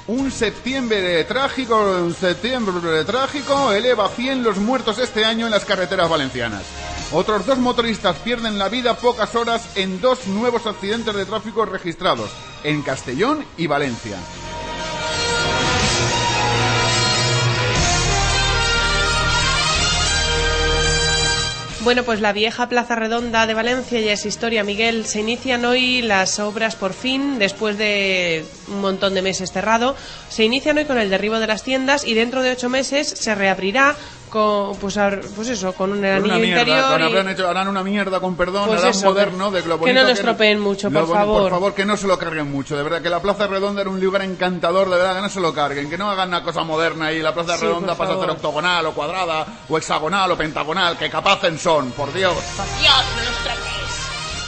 Un septiembre trágico, un septiembre trágico eleva a 100 los muertos este año en las carreteras valencianas. Otros dos motoristas pierden la vida pocas horas en dos nuevos accidentes de tráfico registrados, en Castellón y Valencia. Bueno, pues la vieja Plaza Redonda de Valencia ya es historia, Miguel. Se inician hoy las obras por fin, después de un montón de meses cerrado. Se inician hoy con el derribo de las tiendas y dentro de ocho meses se reabrirá con, pues, ar- pues eso, con un anillo una mierda, interior. con- y- habrán hecho- harán una mierda con perdón, Pues harán eso, moderno que- de lo que no lo estropeen mucho, por favor. Por favor, que no se lo carguen mucho, de verdad, que la Plaza Redonda era un lugar encantador, de verdad, que no se lo carguen, que no hagan una cosa moderna y la Plaza Sí, Redonda por pasa a ser octogonal o cuadrada o hexagonal o pentagonal, que capaces son, por Dios. Dios, no los trates.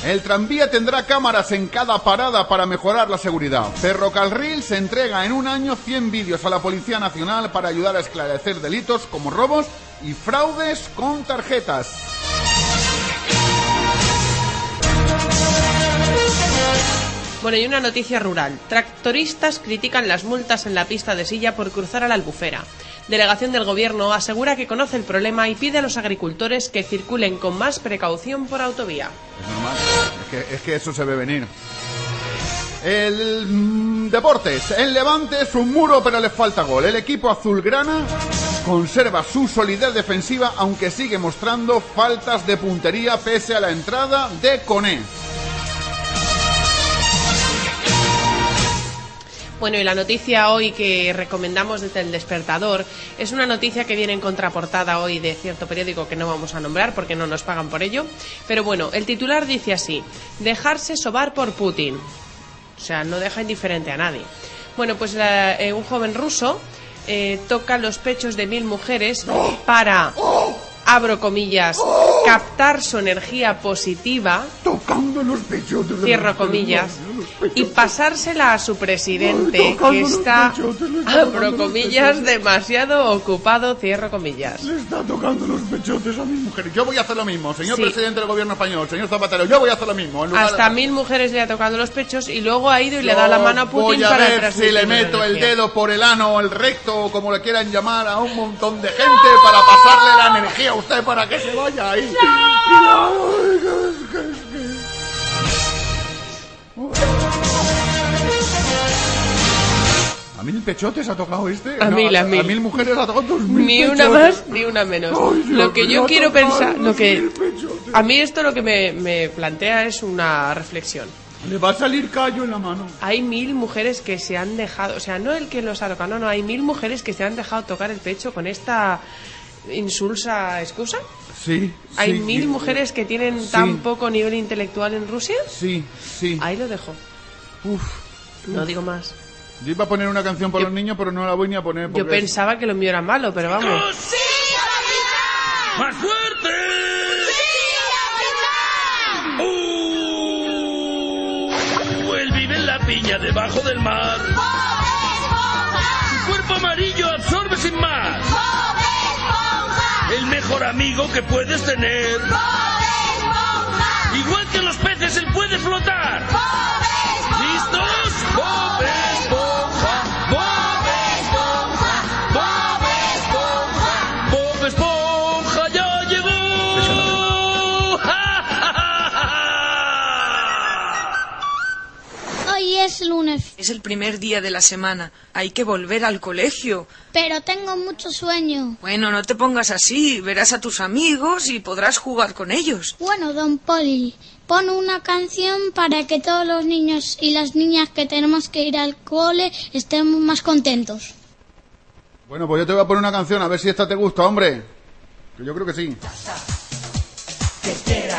El tranvía tendrá cámaras en cada parada para mejorar la seguridad. Ferrocarril se entrega en un año 100 vídeos a la Policía Nacional para ayudar a esclarecer delitos como robos y fraudes con tarjetas. Bueno, y una noticia rural. Tractoristas critican las multas en la pista de silla por cruzar a la albufera. Delegación del Gobierno asegura que conoce el problema y pide a los agricultores que circulen con más precaución por autovía. Es normal. Es que, es que eso se ve venir. El mm, Deportes. El Levante es un muro, pero le falta gol. El equipo azulgrana conserva su solidez defensiva, aunque sigue mostrando faltas de puntería pese a la entrada de Coné. Bueno, y la noticia hoy que recomendamos desde el despertador es una noticia que viene en contraportada hoy de cierto periódico que no vamos a nombrar porque no nos pagan por ello. Pero bueno, el titular dice así, dejarse sobar por Putin. O sea, no deja indiferente a nadie. Bueno, pues la- eh, un joven ruso eh, toca los pechos de mil mujeres para, abro comillas, captar su energía positiva. Tocando los pechos de Cierro comillas. Y pasársela a su presidente, que está, está abro comillas, demasiado ocupado, cierro comillas. Le está tocando los pechotes a mi mujer. Yo voy a hacer lo mismo, señor Sí. presidente del gobierno español, señor Zapatero, yo voy a hacer lo mismo. en lugar de- Hasta mil mujeres le ha tocado los pechos y luego ha ido y le da la mano a Putin Voy a para ver si le meto el dedo por el ano o el recto o como le quieran llamar a un montón de gente para pasarle la energía a usted para que se vaya ahí. Y la- Ay, mil pechotes ha tocado este? A mil, a mil. A mil mujeres ha tocado dos mil Ni una más ni una menos. Ay, Dios lo que yo quiero pensar, lo que a mí esto lo que me, me plantea es una reflexión. Le va a salir callo en la mano. Hay mil mujeres que se han dejado, o sea, no el que los ha tocado, no, no, hay mil mujeres que se han dejado tocar el pecho con esta insulsa excusa. Sí. Hay sí, mil mujeres que tienen Sí. tan poco nivel intelectual en Rusia. Sí, sí. Ahí lo dejo. Uf. No Uf. digo más. Yo iba a poner una canción para los niños, pero no la voy ni a poner. Yo es- pensaba que lo mío era malo, pero vamos. ¡Más fuerte! ¡Uh! Él vive en la piña debajo del mar. Su cuerpo amarillo absorbe sin más. El mejor amigo que puedes tener. Igual que los peces, él puede flotar. ¿Listos? Es lunes, Es el primer día de la semana. Hay que volver al colegio. pero tengo mucho sueño. Bueno, no te pongas así. Verás a tus amigos y podrás jugar con ellos. Bueno, don Poli, pon una canción para que todos los niños y las niñas que tenemos que ir al cole estemos más contentos. Bueno, pues yo te voy a poner una canción, a ver si esta te gusta, hombre. Que yo creo que sí. tetera,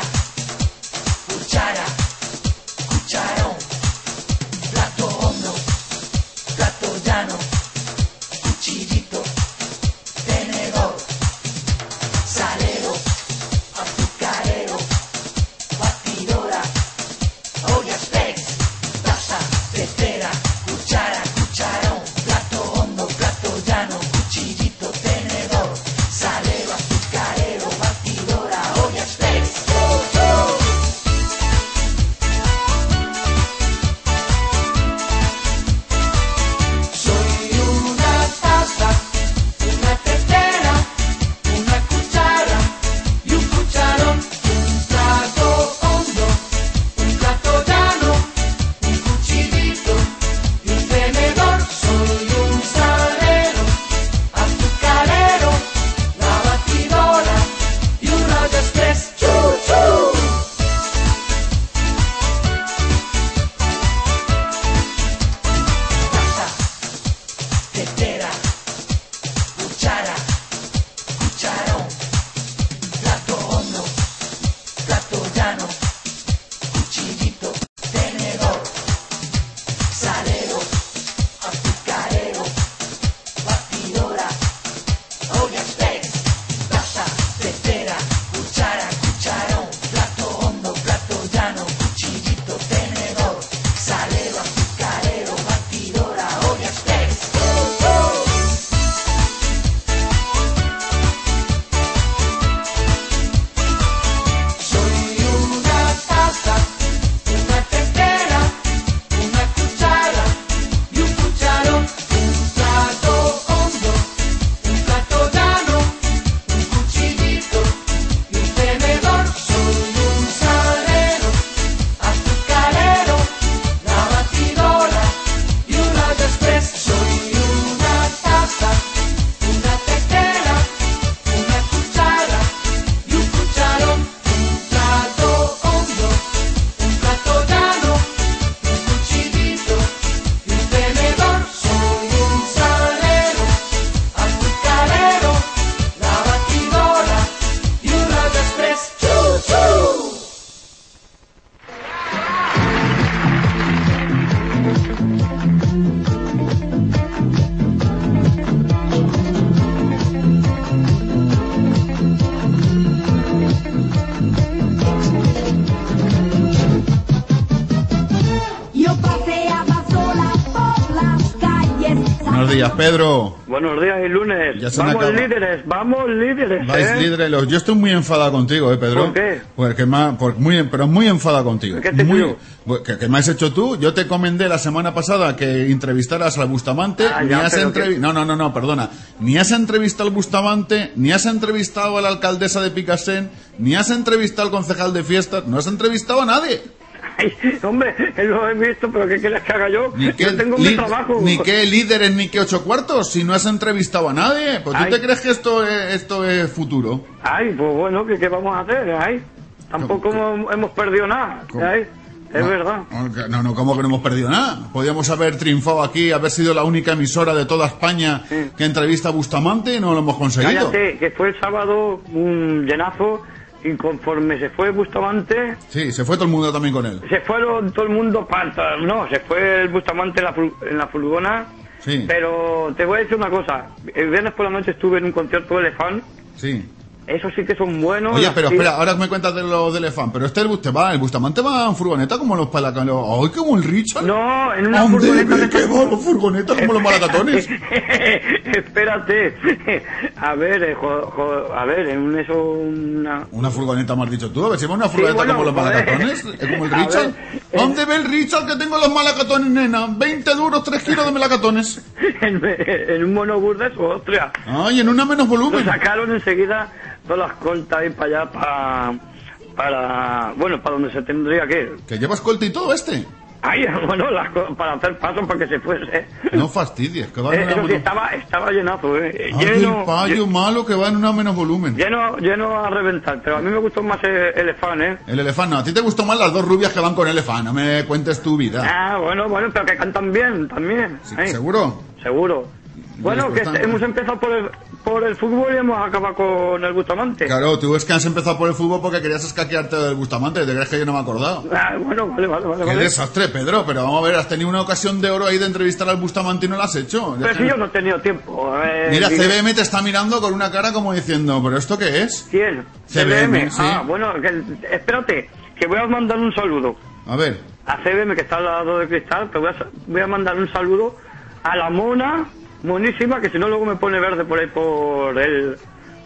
Pedro. Buenos días y lunes. Ya se me vamos acaba. líderes, vamos líderes. Vais ¿eh? líderes Yo estoy muy enfadado contigo, ¿eh, Pedro? ¿Por qué? Porque me ha- por- muy, pero muy enfadado contigo. ¿Qué te muy, pues, ¿qué, qué me has hecho tú? Yo te encomendé la semana pasada que entrevistaras al Bustamante. Ah, ni ya, has pero entrevi- que- No, no, no, no, perdona. Ni has entrevistado al Bustamante, ni has entrevistado a la alcaldesa de Picasen, ni has entrevistado al concejal de fiestas, no has entrevistado a nadie. Ay, hombre, lo he visto, pero ¿qué quieres que haga yo? Ni qué, yo tengo mi trabajo. ni qué líderes, ni qué ocho cuartos, si no has entrevistado a nadie. Pues tú Ay. te crees que esto es, esto es futuro. Ay, pues bueno, ¿qué, qué vamos a hacer? Ay, tampoco hemos, hemos perdido nada. Ay, es No, verdad. No, no, ¿cómo que no hemos perdido nada? Podíamos haber triunfado aquí, haber sido la única emisora de toda España que entrevista a Bustamante y no lo hemos conseguido. Cállate, que fue el sábado un llenazo y conforme se fue Bustamante, Sí, se fue todo el mundo también con él. se fueron todo el mundo para... No, se fue el Bustamante en la, en la furgona, Sí, pero te voy a decir una cosa. El viernes por la noche estuve en un concierto de Elefant, sí. Esos sí que son buenos. Oye, pero espera, ahora me cuentas de lo del elefante, pero este el, Bust- va, el Bustamante va en furgoneta como los palacanes. ¡Ay, como el Richard! No, en una ¿Dónde furgoneta de- que va los furgonetas como los malacatones? Espérate. A ver, eh, jo- jo- a ver, en un eso una Una furgoneta, me has dicho tú. A ver si va una furgoneta bueno, como los malacatones. ¿Es como el Richard? ver, eh. ¿Dónde ve el Richard que tengo los malacatones, nena? 20 duros, 3 kilos de malacatones. en, en un monobús de eso, ostras. Ay, en una menos Lo volumen. sacaron enseguida todas las contas y para allá para para bueno, para donde se tendría que ir. Que llevas colta y todo este. Ay, bueno, las para hacer paso para que se fuese. No fastidies, que va en Eh, una sí, estaba, estaba llenazo, eh. Ay, lleno, el payo malo que va en una menos volumen. lleno, lleno a reventar, pero a mí me gustó más el, el eh. El elefante, no. A ti te gustó más las dos rubias que van con el elefante. No me cuentes tu vida. Ah, bueno, bueno, pero que cantan bien también. ¿Seguro? Seguro. Bueno, que hemos empezado por el, por el fútbol y hemos acabado con el Bustamante. Claro, tú es que has empezado por el fútbol porque querías escaquearte del Bustamante. ¿Te crees que yo no me he acordado? Ah, bueno, vale, vale, vale. Qué vale. desastre, Pedro. Pero vamos a ver, has tenido una ocasión de oro ahí de entrevistar al Bustamante y no lo has hecho. Pero si yo no he tenido tiempo. eh, Mira. CBM te está mirando con una cara como diciendo, ¿pero esto qué es? ¿Quién? CBM, sí. Ah, bueno, que- espérate, que voy a mandar un saludo. A ver, A CBM, que está al lado de Cristal, te voy a, voy a mandar un saludo a la mona, monísima, que si no luego me pone verde por ahí por el,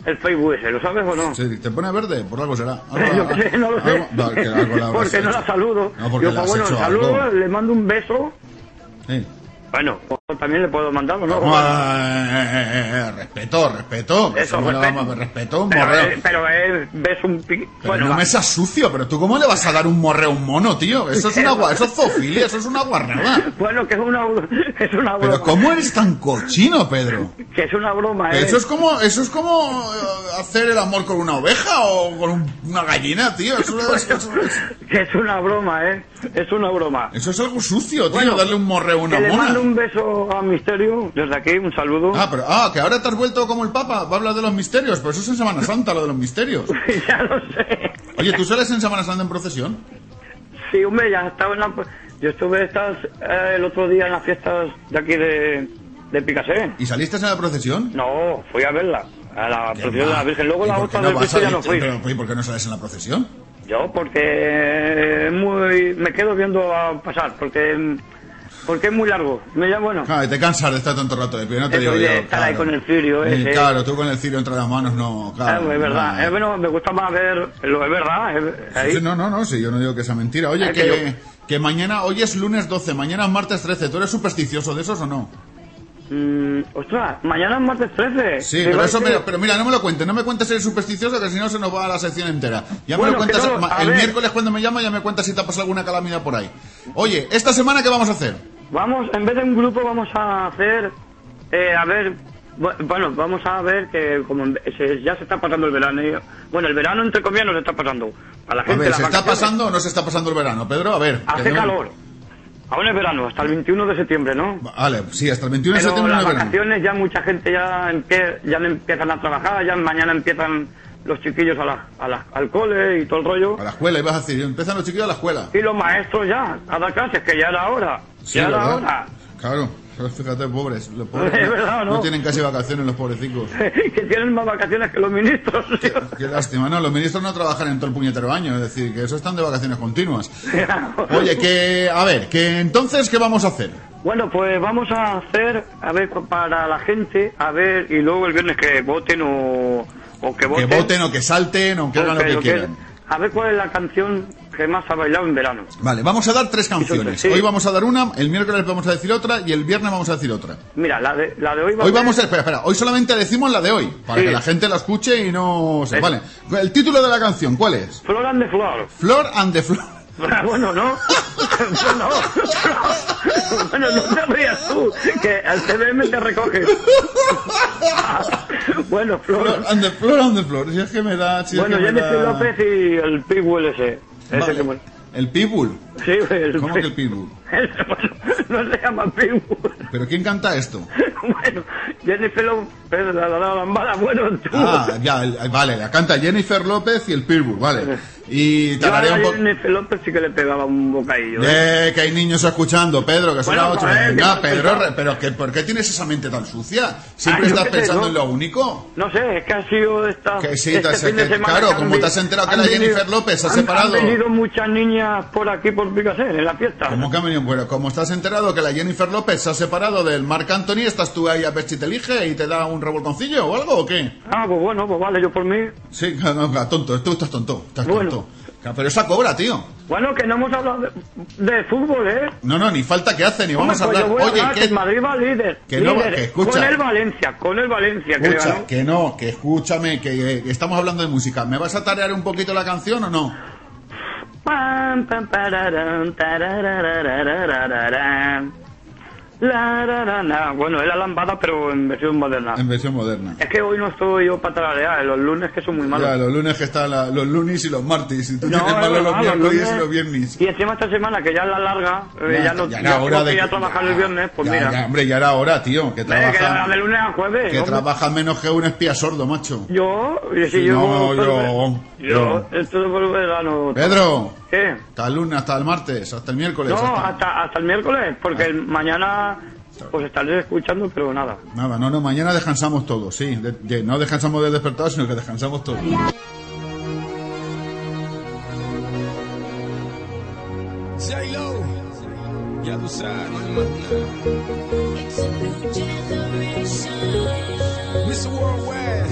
el Facebook ese, ¿lo sabes o no? sí, ¿te pone verde? Por algo será. Yo qué sé, no lo sé. algo- no, que algo porque no la saludo. No, porque Yo, le pues bueno, saludo, algo. le mando un beso. Sí. Bueno, también le puedo mandar, ¿o ¿no? Eh, eh, eh, respeto, respeto. Eso, ¿Cómo le respeto. vamos a- respeto, un Pero, morreo. eh, pero eh, ves un. Pero Bueno, no va. me seas sucio, pero tú cómo le vas a dar un morreo a un mono, tío? Eso es una eso es zoofilia, eso es una guarrada. Bueno, que es una, es una broma. Pero ¿cómo eres tan cochino, Pedro? Que es una broma, ¿eh? Eso es como, eso es como hacer el amor con una oveja o con un- una gallina, tío. Eso es, eso es- Que es una broma, ¿eh? Es una broma. eso es algo sucio, tío, Bueno, darle un morreo a una que le mona. mando un beso a Misterio, desde aquí, un saludo. Ah, pero, ah, que ahora te has vuelto como el Papa, va a hablar de los misterios, pero eso es en Semana Santa, lo de los misterios. ya lo sé. Oye, ¿tú sales en Semana Santa en procesión? Sí, hombre, ya estaba en la... Yo estuve estas, eh, el otro día en las fiestas de aquí de, de Picassé. ¿Y saliste en la procesión? No, fui a verla, a la ¿Qué procesión de la Virgen. Luego ¿Y la otra no del Cristo ya no fui. Pero, ¿y por qué no sales en la procesión? Yo, porque es muy... me quedo viendo a pasar, porque... Porque es muy largo. Me llamo, bueno... Claro, y te cansas de estar tanto rato de pie, no te Eso digo yo. estar ahí claro. con el cirio Sí, ese. Claro, tú con el cirio entre las manos, no, claro. es verdad. no. Eh, bueno, me gusta más ver... Lo es verdad. es- Sí, ahí. sí, no, no, no, sí, yo no digo que sea mentira. Oye, que, que que mañana, hoy es lunes 12, mañana es martes 13. ¿Tú eres supersticioso de esos o no? Mm, ostras, mañana es martes 13. Sí, ¿Qué pero eso, mira, pero mira, no me lo cuentes, no me cuentes si eres supersticioso, que si no se nos va a la sección entera. Ya Bueno, me lo cuentas no, el ver. miércoles cuando me llama, ya me cuentas si te ha pasado alguna calamidad por ahí. Oye, esta semana, ¿qué vamos a hacer? Vamos, en vez de un grupo, vamos a hacer. eh, a ver. bu- Bueno, vamos a ver que como se- ya se está pasando el verano. y- Bueno, el verano, entre comillas, no se está pasando. A la A gente ver, ¿se está pasando o no se está pasando el verano? Pedro, a ver. Hace no- calor. Aún es verano, hasta el 21 de septiembre, ¿no? Vale, sí, hasta el 21 de Pero septiembre no las es verano. vacaciones ya mucha gente ya, empie- ya no empiezan a trabajar, ya mañana empiezan los chiquillos a la, a la- al cole y todo el rollo. A la escuela, ibas a decir, empiezan los chiquillos a la escuela. Y los maestros ya, a dar clases, que ya era hora. Sí, ya ¿verdad? hora. Claro, fíjate, pobres. Los pobres verdad, ¿no? no tienen casi vacaciones los pobrecicos. que tienen más vacaciones que los ministros. Qué lástima, no, los ministros no trabajan en todo el puñetero año, es decir, que eso están de vacaciones continuas. Oye, que, a ver, que entonces, ¿qué vamos a hacer? Bueno, pues vamos a hacer, a ver, para la gente, a ver, y luego el viernes que voten o, o que Que voten. voten o que salten o que hagan lo que Pero quieran. A ver cuál es la canción que más ha bailado en verano. Vale, vamos a dar tres canciones. Sí. Hoy vamos a dar una, el miércoles vamos a decir otra y el viernes vamos a decir otra. Mira, la de, la de hoy va Hoy vamos a... Espera, espera. Hoy solamente decimos la de hoy, para Sí. que la gente la escuche y no... se Es- Vale. El título de la canción, ¿cuál es? Flor and the Floor. Flor and the Flor. bueno, no. bueno, bueno, no te rías tú, que al CDM te recoge. bueno, Flor. Flor and the Flor and the Flor. Si es que me da... si es bueno, que me Jennifer da- López y el Pitbull ese. Ese que. El Pitbull. Sí, el ¿Cómo que el Pitbull? no se llama Pitbull. ¿Pero quién canta esto? bueno, Jennifer López, la, la, la bueno, tú. Ah, ya, el- vale, la canta Jennifer López y el Pitbull, vale. Y tararea un poco... López sí que le pegaba un bocadillo. ¿eh? Eh, que hay niños escuchando, Pedro, que son Bueno, las ocho. Venga, Pedro, pero que, ¿por qué tienes esa mente tan sucia? Siempre Ah, estás sé, pensando ¿no? en lo único. No sé, es que ha sido esta. Que sí, este te- fin de que- semana claro, han como te has enterado que han la venido- Jennifer López se ha han- separado. Han venido muchas niñas por aquí por Picasso en la fiesta. ¿Cómo que ha venido? Bueno, como estás enterado que la Jennifer López se ha separado del Marc Anthony, ¿estás tú ahí a ver si te elige y te da un revolconcillo o algo o qué? Ah, pues bueno, pues vale, yo por mí. Sí, no, no, tonto, tú estás tonto, estás tonto pero esa cobra, tío. Bueno, que no hemos hablado de, fútbol, ¿eh? No, no, ni falta que hace, ni vamos a pues hablar. Pues Oye, que Madrid va líder. Que líder, no, que escucha. Con el Valencia, con el Valencia. Escucha, que, que no, que escúchame, eh, que, estamos hablando de música. ¿Me vas a tarear un poquito la canción o no? La, la, la, la. Bueno, es la lambada, pero en versión moderna. En versión moderna. Es que hoy no estoy yo para tararear, los lunes que son muy malos. Ya, los lunes que están la- los lunes y los martes, y tú No, tienes es malo los miércoles y los viernes. Y encima esta semana, que ya es la larga, eh, Ya, ya, no ya ya hora de que ir a que- trabajar el viernes, pues Ya, mira. ya, hombre, ya era hora, tío, que Eh, trabaja, de lunes a jueves. que hombre. trabaja menos que un espía sordo, macho. Yo, y si Sí, yo, no, yo, yo, yo. esto es por verano. Pedro, ¿Qué? hasta el lunes, hasta el martes, hasta el miércoles. No, hasta- hasta, hasta el miércoles, porque el mañana pues estaré escuchando, pero nada. Nada, no, no, mañana descansamos todos, sí. de- de- no descansamos del despertador, sino que descansamos todos. Mr. Worldwide.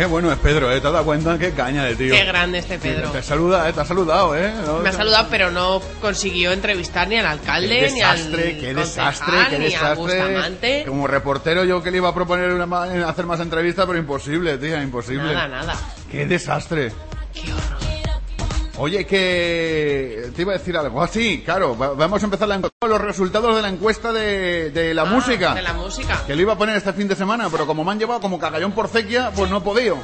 Qué bueno es Pedro, ¿eh? ¿Te has dado cuenta? Qué caña de tío. Qué grande este Pedro. Te saluda, ¿eh? Te ha saludado, ¿eh? No, Me ha saludado, pero no consiguió entrevistar ni al alcalde, Qué ni al desastre, qué desastre, qué desastre. Como reportero yo que le iba a proponer una hacer más entrevistas, pero imposible, tía, imposible. Nada, nada. Qué desastre. Oye, que te iba a decir algo. Ah, sí, claro, va- vamos a empezar la encuesta. Los resultados de la encuesta de, de la Ah, música. De la música. Que lo iba a poner este fin de semana, pero como me han llevado como cagallón por sequía, pues no he podido.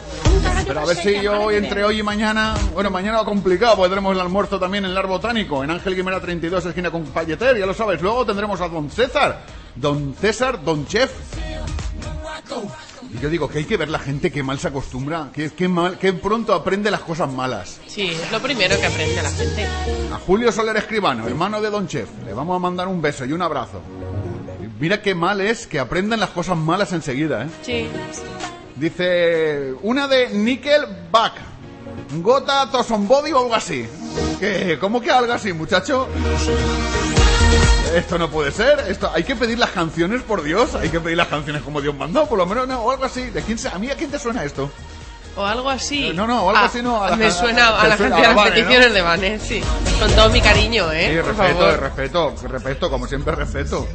Pero a ver si yo hoy, entre hoy y mañana, bueno, mañana va complicado, porque tenemos el almuerzo también en el Botánico, en Ángel Guimera 32, esquina con Palleter, ya lo sabes. Luego tendremos a Don César, Don César, Don Chef. Y yo digo que hay que ver la gente que mal se acostumbra, que, que, mal, que pronto aprende las cosas malas. Sí, es lo primero que aprende la gente. A Julio Soler Escribano, hermano de Don Chef, le vamos a mandar un beso y un abrazo. Mira qué mal es que aprendan las cosas malas enseguida, ¿eh? Sí. Dice, una de Nickelback. Gota Body o algo así. ¿Qué? ¿Cómo que algo así, muchacho? Esto no puede ser. Esto hay que pedir las canciones, por Dios. Hay que pedir las canciones como Dios mandó, por lo menos, no, o algo así. ¿De quién se- ¿A mí a quién te suena esto? O algo así. No, no, o algo Ah, así no, a la- me suena a la suena a las Vane, ¿no? peticiones de Vanes, sí. Con todo mi cariño, ¿eh? Sí, Por respeto, favor. respeto, respeto, como siempre respeto.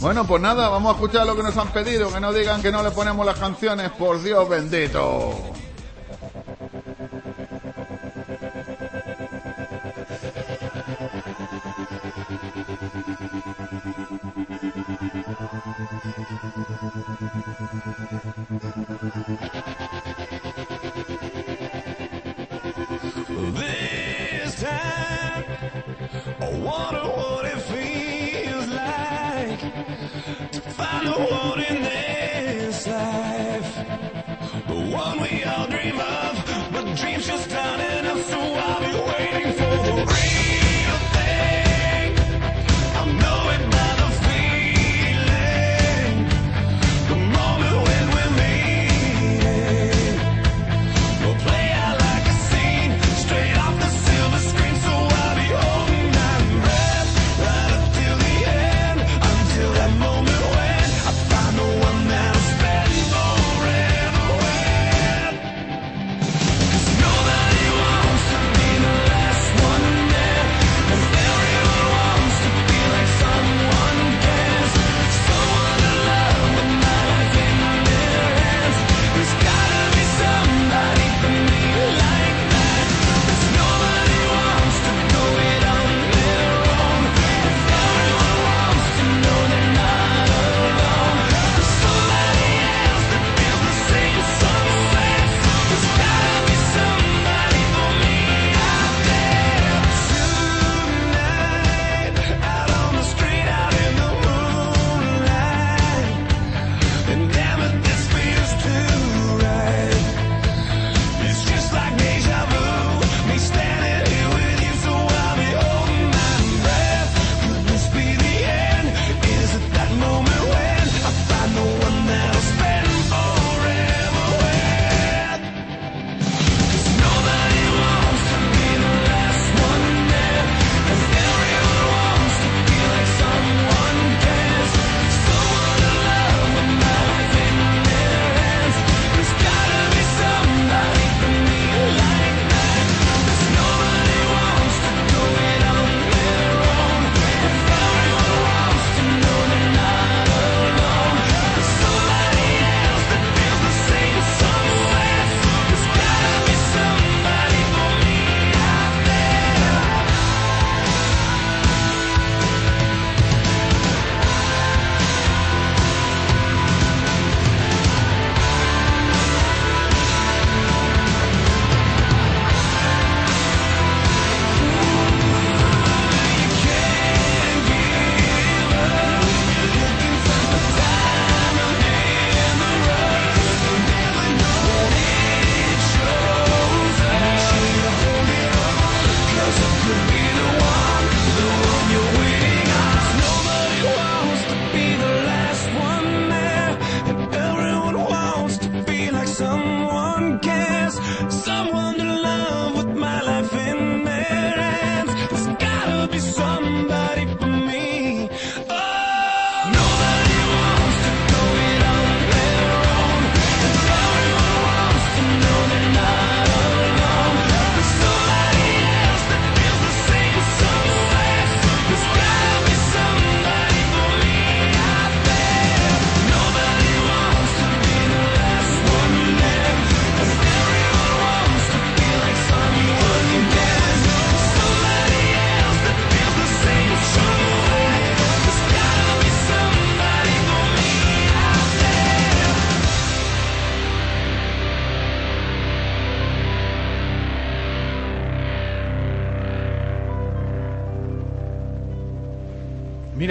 Bueno, pues nada, vamos a escuchar lo que nos han pedido, que no digan que no le ponemos las canciones, por Dios bendito. This time, I wonder what it feels like to find the one in this life, the one we all dream of, but dreams just aren't enough. So I'll be waiting for the real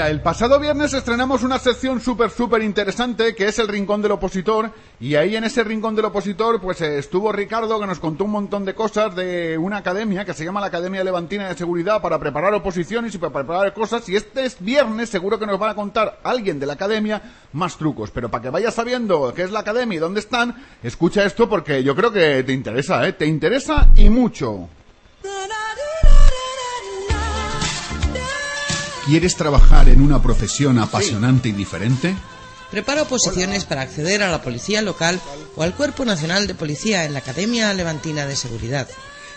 El pasado viernes estrenamos una sección súper, súper interesante que es el Rincón del Opositor y ahí en ese Rincón del Opositor pues eh, estuvo Ricardo que nos contó un montón de cosas de una academia que se llama la Academia Levantina de Seguridad para preparar oposiciones y para preparar cosas y este es viernes seguro que nos van a contar alguien de la academia más trucos, pero para que vayas sabiendo qué es la academia y dónde están, escucha esto porque yo creo que te interesa, ¿eh? Te interesa y mucho. ¿Quieres trabajar en una profesión apasionante y diferente? Prepara oposiciones para acceder a la policía local o al Cuerpo Nacional de Policía en la Academia Levantina de Seguridad.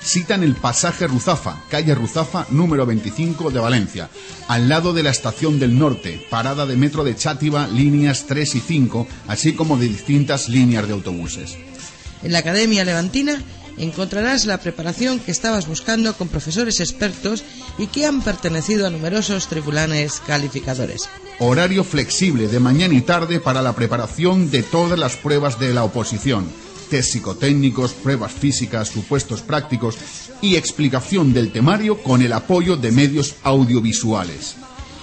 Cita en el pasaje Ruzafa, calle Ruzafa número 25 de Valencia, al lado de la estación del norte, parada de metro de Chátiva, líneas 3 y 5, así como de distintas líneas de autobuses. En la Academia Levantina encontrarás la preparación que estabas buscando con profesores expertos y que han pertenecido a numerosos tribunales calificadores. Horario flexible de mañana y tarde para la preparación de todas las pruebas de la oposición. Test psicotécnicos, pruebas físicas, supuestos prácticos y explicación del temario con el apoyo de medios audiovisuales.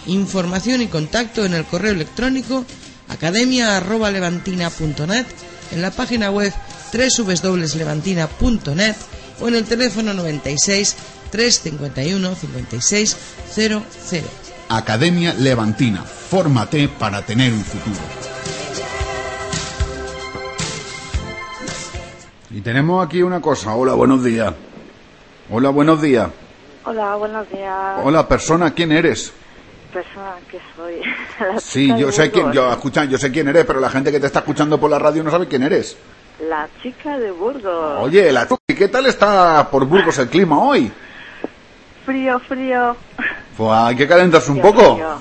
Información y contacto en el correo electrónico academia.levantina.net, en la página web www.levantina.net o en el teléfono 96 351 56 00. Academia Levantina. Fórmate para tener un futuro. Y tenemos aquí una cosa. Hola, buenos días. Hola, buenos días. Hola, buenos días. Hola, persona, ¿quién eres? Persona que soy. La Sí, yo sé quién, yo escucha, yo sé quién eres, pero la gente que te está escuchando por la radio no sabe quién eres. La chica de Burgos. Oye, la ¿y qué tal está por Burgos el clima hoy? Frío, frío. Pues hay que calentarse un poco. frío.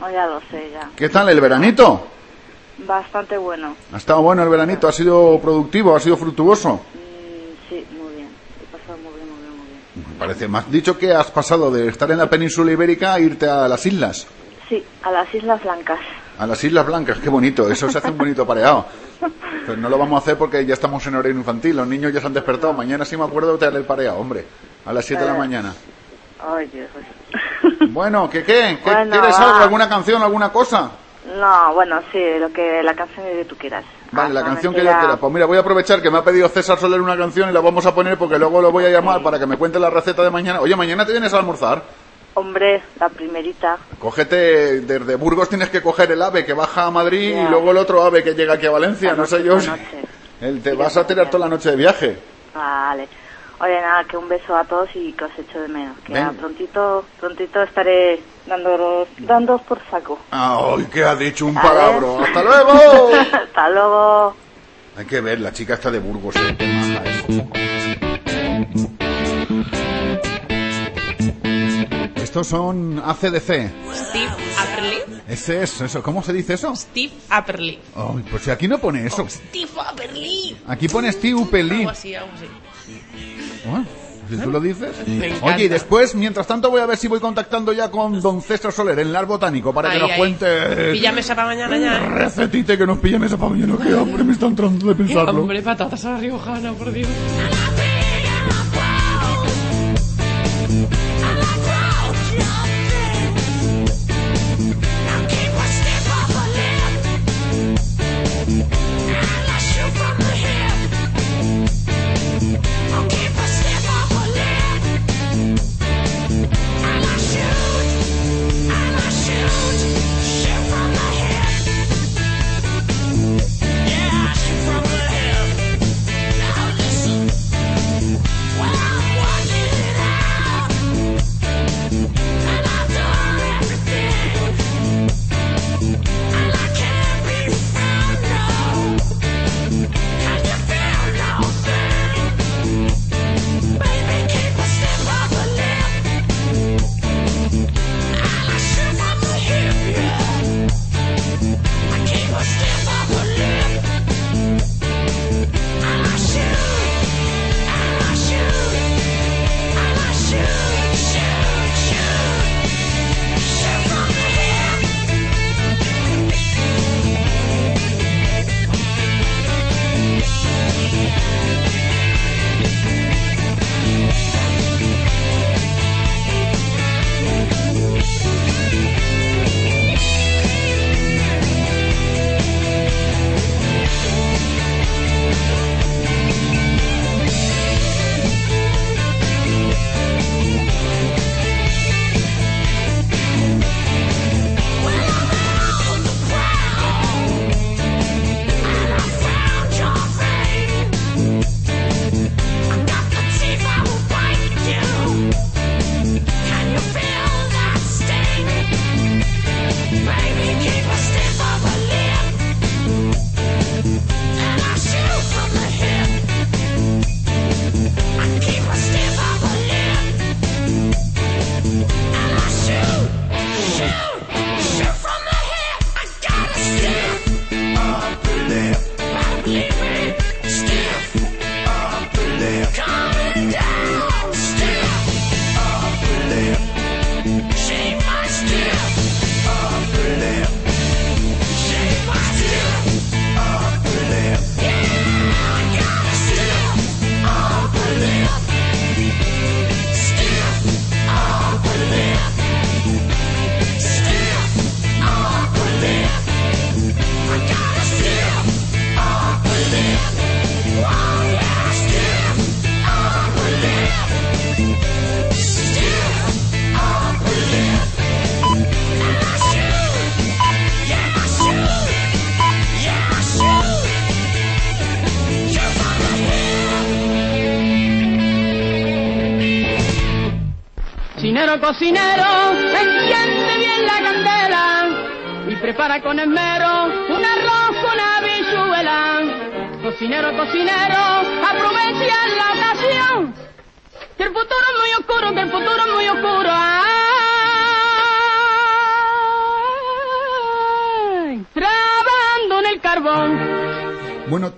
Oh, ya lo sé, ya. ¿Qué tal el veranito? Bastante bueno. ¿Ha estado bueno el veranito? ¿Ha sido productivo? ¿Ha sido fructuoso? Mm, sí, muy bien. He pasado muy bien, muy bien, muy bien. Me parece, me has dicho que has pasado de estar en la península ibérica a irte a las islas. Sí, a las Islas Blancas. A las Islas Blancas, qué bonito, eso se hace un bonito pareado. Pero no lo vamos a hacer porque ya estamos en horario infantil, los niños ya se han despertado. Mañana sí me acuerdo de el pareado, hombre, a las 7 de la Eh. mañana. Ay, Dios. Bueno, ¿qué qué? ¿Qué- Bueno, ¿Quieres algo, alguna canción, alguna cosa? No, bueno, sí, lo que la canción que tú quieras. Vale, la Ah, canción me que yo quiera. Pues mira, voy a aprovechar que me ha pedido César Soler una canción y la vamos a poner porque luego lo voy a llamar para que me cuente la receta de mañana. Oye, mañana te vienes a almorzar. Hombre, la primerita. Cógete, desde Burgos tienes que coger el ave que baja a Madrid Ya. y luego el otro ave que llega aquí a Valencia, La no sé yo. El, te vas a tirar toda la noche de viaje. Vale. Oye, nada, que un beso a todos y que os echo de menos. Que Venga. a prontito, prontito estaré dándoos por saco. Ay, ¿qué ha dicho un palabro? ¡Hasta luego! Hasta luego. Hay que ver, la chica está de Burgos. ¿eh? Estos son ACDC. Steve Apperly. Ese es eso. ¿Cómo se dice eso? Steve Apperly. Ay, pues si aquí no pone eso. Steve Apperly. Aquí pone Steve Upelí. Algo así, algo así. Ah, Si tú lo dices. Oye, y después, mientras tanto, voy a ver si voy contactando ya con don César Soler, el Lar Botánico, para que nos ahí. cuente. Pilla mesa para mañana ya, ¿eh? Recetite que nos pille mesa para mañana. Qué hambre me está entrando de pensarlo. Hombre, patatas a la riojana, por Dios.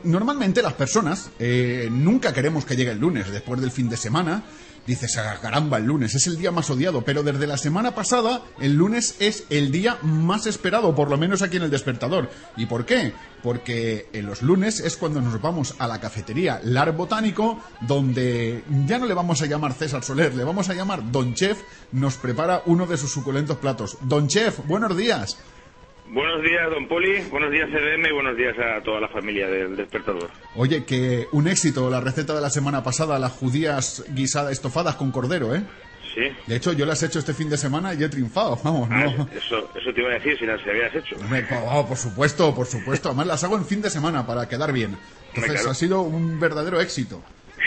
Normalmente las personas eh, nunca queremos que llegue el lunes después del fin de semana. Dices, "Ah, caramba, el lunes es el día más odiado, pero desde la semana pasada el lunes es el día más esperado, por lo menos aquí en el despertador. ¿Y por qué? Porque en los lunes es cuando nos vamos a la cafetería Lar Botánico, donde ya no le vamos a llamar César Soler, le vamos a llamar Don Chef, nos prepara uno de sus suculentos platos. Don Chef, buenos días. Buenos días, don Poli. Buenos días, CDM. Y buenos días a toda la familia del Despertador. Oye, que un éxito la receta de la semana pasada, las judías guisadas estofadas con cordero, ¿eh? Sí. De hecho, yo las he hecho este fin de semana y he triunfado, vamos, Ah, no. eso, eso te iba a decir si las habías hecho. Hombre, oh, por supuesto, por supuesto. Además las hago en fin de semana para quedar bien. Entonces ha sido un verdadero éxito.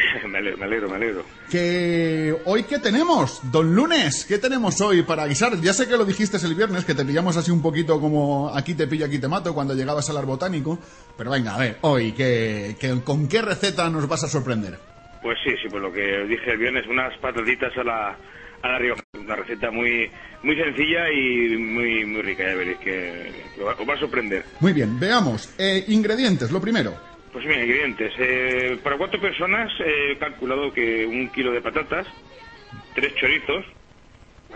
me alegro, me alegro. Que hoy qué tenemos, don Lunes, ¿qué tenemos hoy para guisar? Ya sé que lo dijiste el viernes, que te pillamos así un poquito como aquí te pillo, aquí te mato cuando llegabas al ar botánico, pero venga, a ver, hoy ¿qué, qué- con qué receta nos vas a sorprender? Pues sí, sí, por lo que dije el viernes, unas patatitas a la, a la Rioja. Una receta muy muy sencilla y muy muy rica, ya veréis que, que os va a sorprender. Muy bien, veamos, Eh, ingredientes, lo primero. Pues mira, ingredientes. Eh, para cuatro personas he calculado que un kilo de patatas, tres chorizos,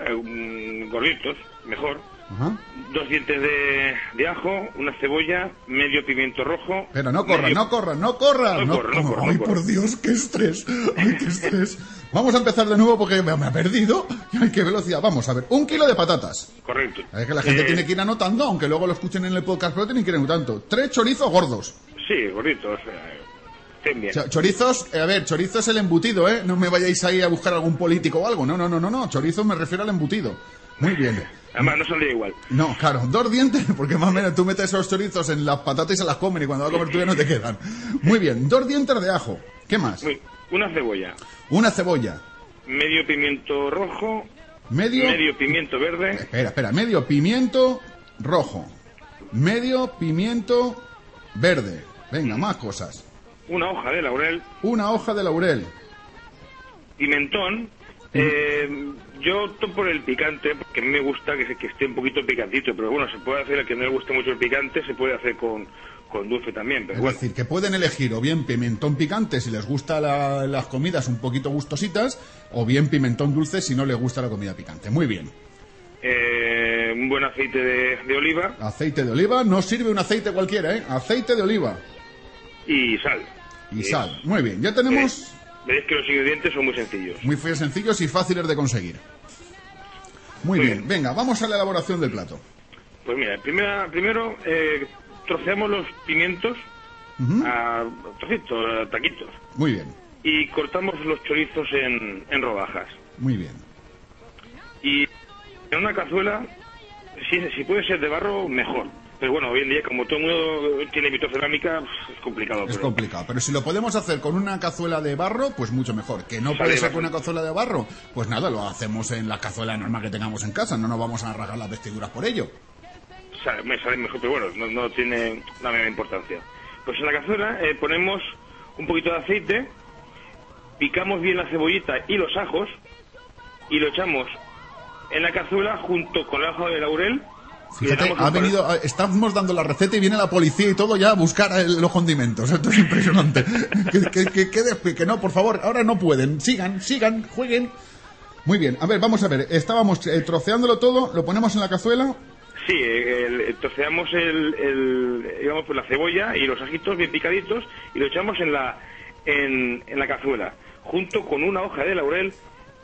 eh, gorditos, mejor, Ajá. dos dientes de, de ajo, una cebolla, medio pimiento rojo. Pero no corra, medio- no corra, no corra. No corra, no corra, Ay, por Dios, qué estrés. Ay, qué estrés. Vamos a empezar de nuevo porque me, me ha perdido. Ay, qué velocidad. Vamos a ver, un kilo de patatas. Correcto. Es que la gente Eh, tiene que ir anotando, aunque luego lo escuchen en el podcast, pero tienen que ir anotando. Tres chorizos gordos. Sí, gorditos. eh, bien. Cho- chorizos, eh, a ver, chorizo es el embutido, ¿eh? No me vayáis ahí a buscar algún político o algo. No, no, no, no, no. Chorizo me refiero al embutido. Muy bien. Además, no saldría igual. No, claro, dos dientes, porque más o menos tú metes esos chorizos en las patatas y se las comen y cuando vas a comer tú ya no te quedan. Muy bien, dos dientes de ajo. ¿Qué más? Muy- una cebolla, Una cebolla. medio pimiento rojo, Medio. medio pimiento verde, Espera, espera, medio pimiento rojo. Medio pimiento verde. Venga, más cosas. una hoja de laurel, Una hoja de laurel. pimentón. Eh, yo opto por el picante, porque a mí me gusta que, se- que esté un poquito picantito, pero bueno, se puede hacer, a que no le guste mucho el picante, se puede hacer con, con dulce también, pero Es bueno. decir, que pueden elegir o bien pimentón picante si les gusta la- las comidas un poquito gustositas, o bien pimentón dulce si no les gusta la comida picante. Muy bien. Eh, un buen aceite de, de oliva Aceite de oliva, no sirve un aceite cualquiera, ¿eh? Aceite de oliva y sal. y Eh, sal. Muy bien, ya tenemos Veréis que los ingredientes son muy sencillos. muy sencillos y fáciles de conseguir. Muy Muy bien, venga, vamos a la elaboración del plato. Pues mira, primera, primero eh, troceamos los pimientos Ujú. a trocitos, a taquitos, Muy bien, y cortamos los chorizos en, en rodajas. muy bien. Y en una cazuela, si, si puede ser de barro, mejor. Pero bueno, hoy en día, como todo el mundo tiene vitrocerámica, es complicado. Es pero- complicado, pero si lo podemos hacer con una cazuela de barro, pues mucho mejor. Que no Sale puede ser con una cazuela de barro, pues nada, lo hacemos en la cazuela normal que tengamos en casa, no nos vamos a rasgar las vestiduras por ello. sale, me sale mejor, pero bueno, no, no tiene la misma importancia. Pues en la cazuela eh, ponemos un poquito de aceite, picamos bien la cebollita y los ajos y lo echamos en la cazuela junto con el ajo de laurel. Fíjate, ha venido, a- estamos dando la receta y viene la policía y todo ya a buscar el- los condimentos. Esto es impresionante. que, que, que, que despe- que no, por favor, ahora no pueden. Sigan, sigan, jueguen. Muy bien, a ver, vamos a ver. Estábamos eh, troceándolo todo, lo ponemos en la cazuela. Sí, eh, el- troceamos el, el- digamos, pues la cebolla y los ajitos bien picaditos y lo echamos en la, en, en la cazuela, junto con una hoja de laurel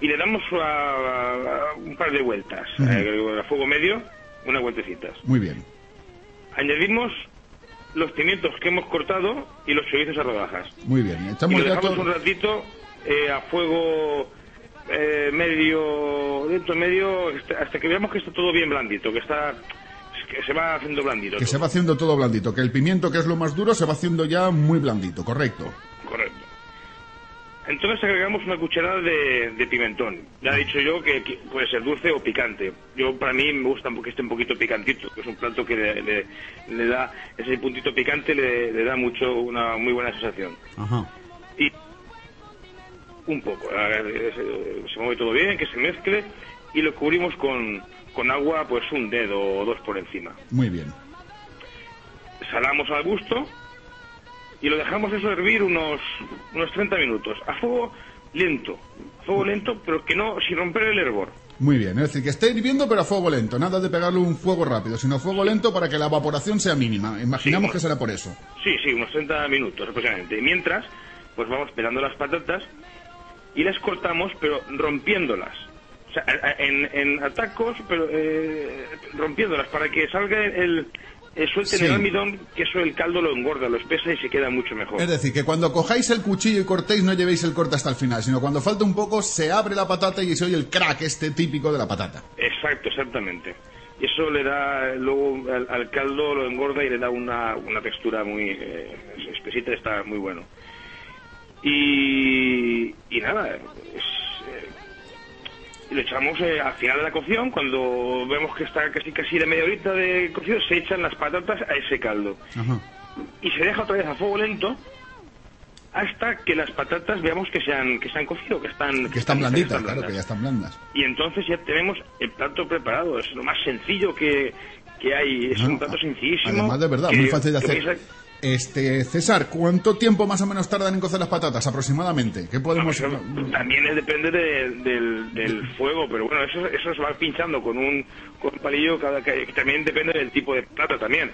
y le damos a- a un par de vueltas, eh, a fuego medio, unas vueltecitas. Muy bien. Añadimos los pimientos que hemos cortado y los chorizos a rodajas. Muy bien. Y Echamos lo ya dejamos un ratito eh, a fuego eh, medio, dentro medio, hasta- hasta que veamos que está todo bien blandito, que está que se va haciendo blandito. Que todo. se va haciendo todo blandito. Que el pimiento, que es lo más duro, se va haciendo ya muy blandito, correcto. Correcto. Entonces agregamos una cucharada de, de pimentón. Ya he dicho yo que, que puede ser dulce o picante. Yo para mí me gusta que esté un poquito picantito, que es un plato que le, le- le da ese puntito picante le, le da mucho una muy buena sensación. Ajá. Y un poco, se, se mueve todo bien, que se mezcle y lo cubrimos con, con agua, pues un dedo o dos por encima. Muy bien. salamos al gusto y lo dejamos eso hervir unos, unos 30 minutos a fuego lento, a fuego lento, pero que no, sin romper el hervor. Muy bien, es decir, que esté hirviendo pero a fuego lento, nada de pegarle un fuego rápido, sino fuego lento para que la evaporación sea mínima. Imaginamos Sí. que será por eso. Sí, sí, unos 30 minutos aproximadamente. Y mientras, pues vamos pelando las patatas y las cortamos, pero rompiéndolas. O sea, en, en atacos, pero eh, rompiéndolas para que salga el, el suelten Sí. el almidón, que eso el caldo lo engorda, lo espesa y se queda mucho mejor. Es decir, que cuando cojáis el cuchillo y cortéis no llevéis el corte hasta el final, sino cuando falta un poco se abre la patata y se oye el crack este típico de la patata. Exacto, exactamente. Y eso le da luego al, al caldo, lo engorda y le da una, una textura muy eh, espesita, está muy bueno. Y, y nada, es, eh, y lo echamos eh, al final de la cocción, cuando vemos que está casi casi de media horita de cocido, se echan las patatas a ese caldo. Ajá. Y se deja otra vez a fuego lento hasta que las patatas veamos que se han, que se han cocido, que están, Que están blanditas, están claro, que ya están blandas. y entonces ya tenemos el plato preparado. Es lo más sencillo que, que hay. Es No, un plato sencillísimo. Además, de verdad, muy fácil de hacer. Este, César, ¿cuánto tiempo más o menos tardan en cocer las patatas aproximadamente? ¿Qué podemos...? vamos, también es- depende de- del, del fuego, pero bueno, eso, eso se va pinchando con un, con un palillo, cada, que también depende del tipo de plata también.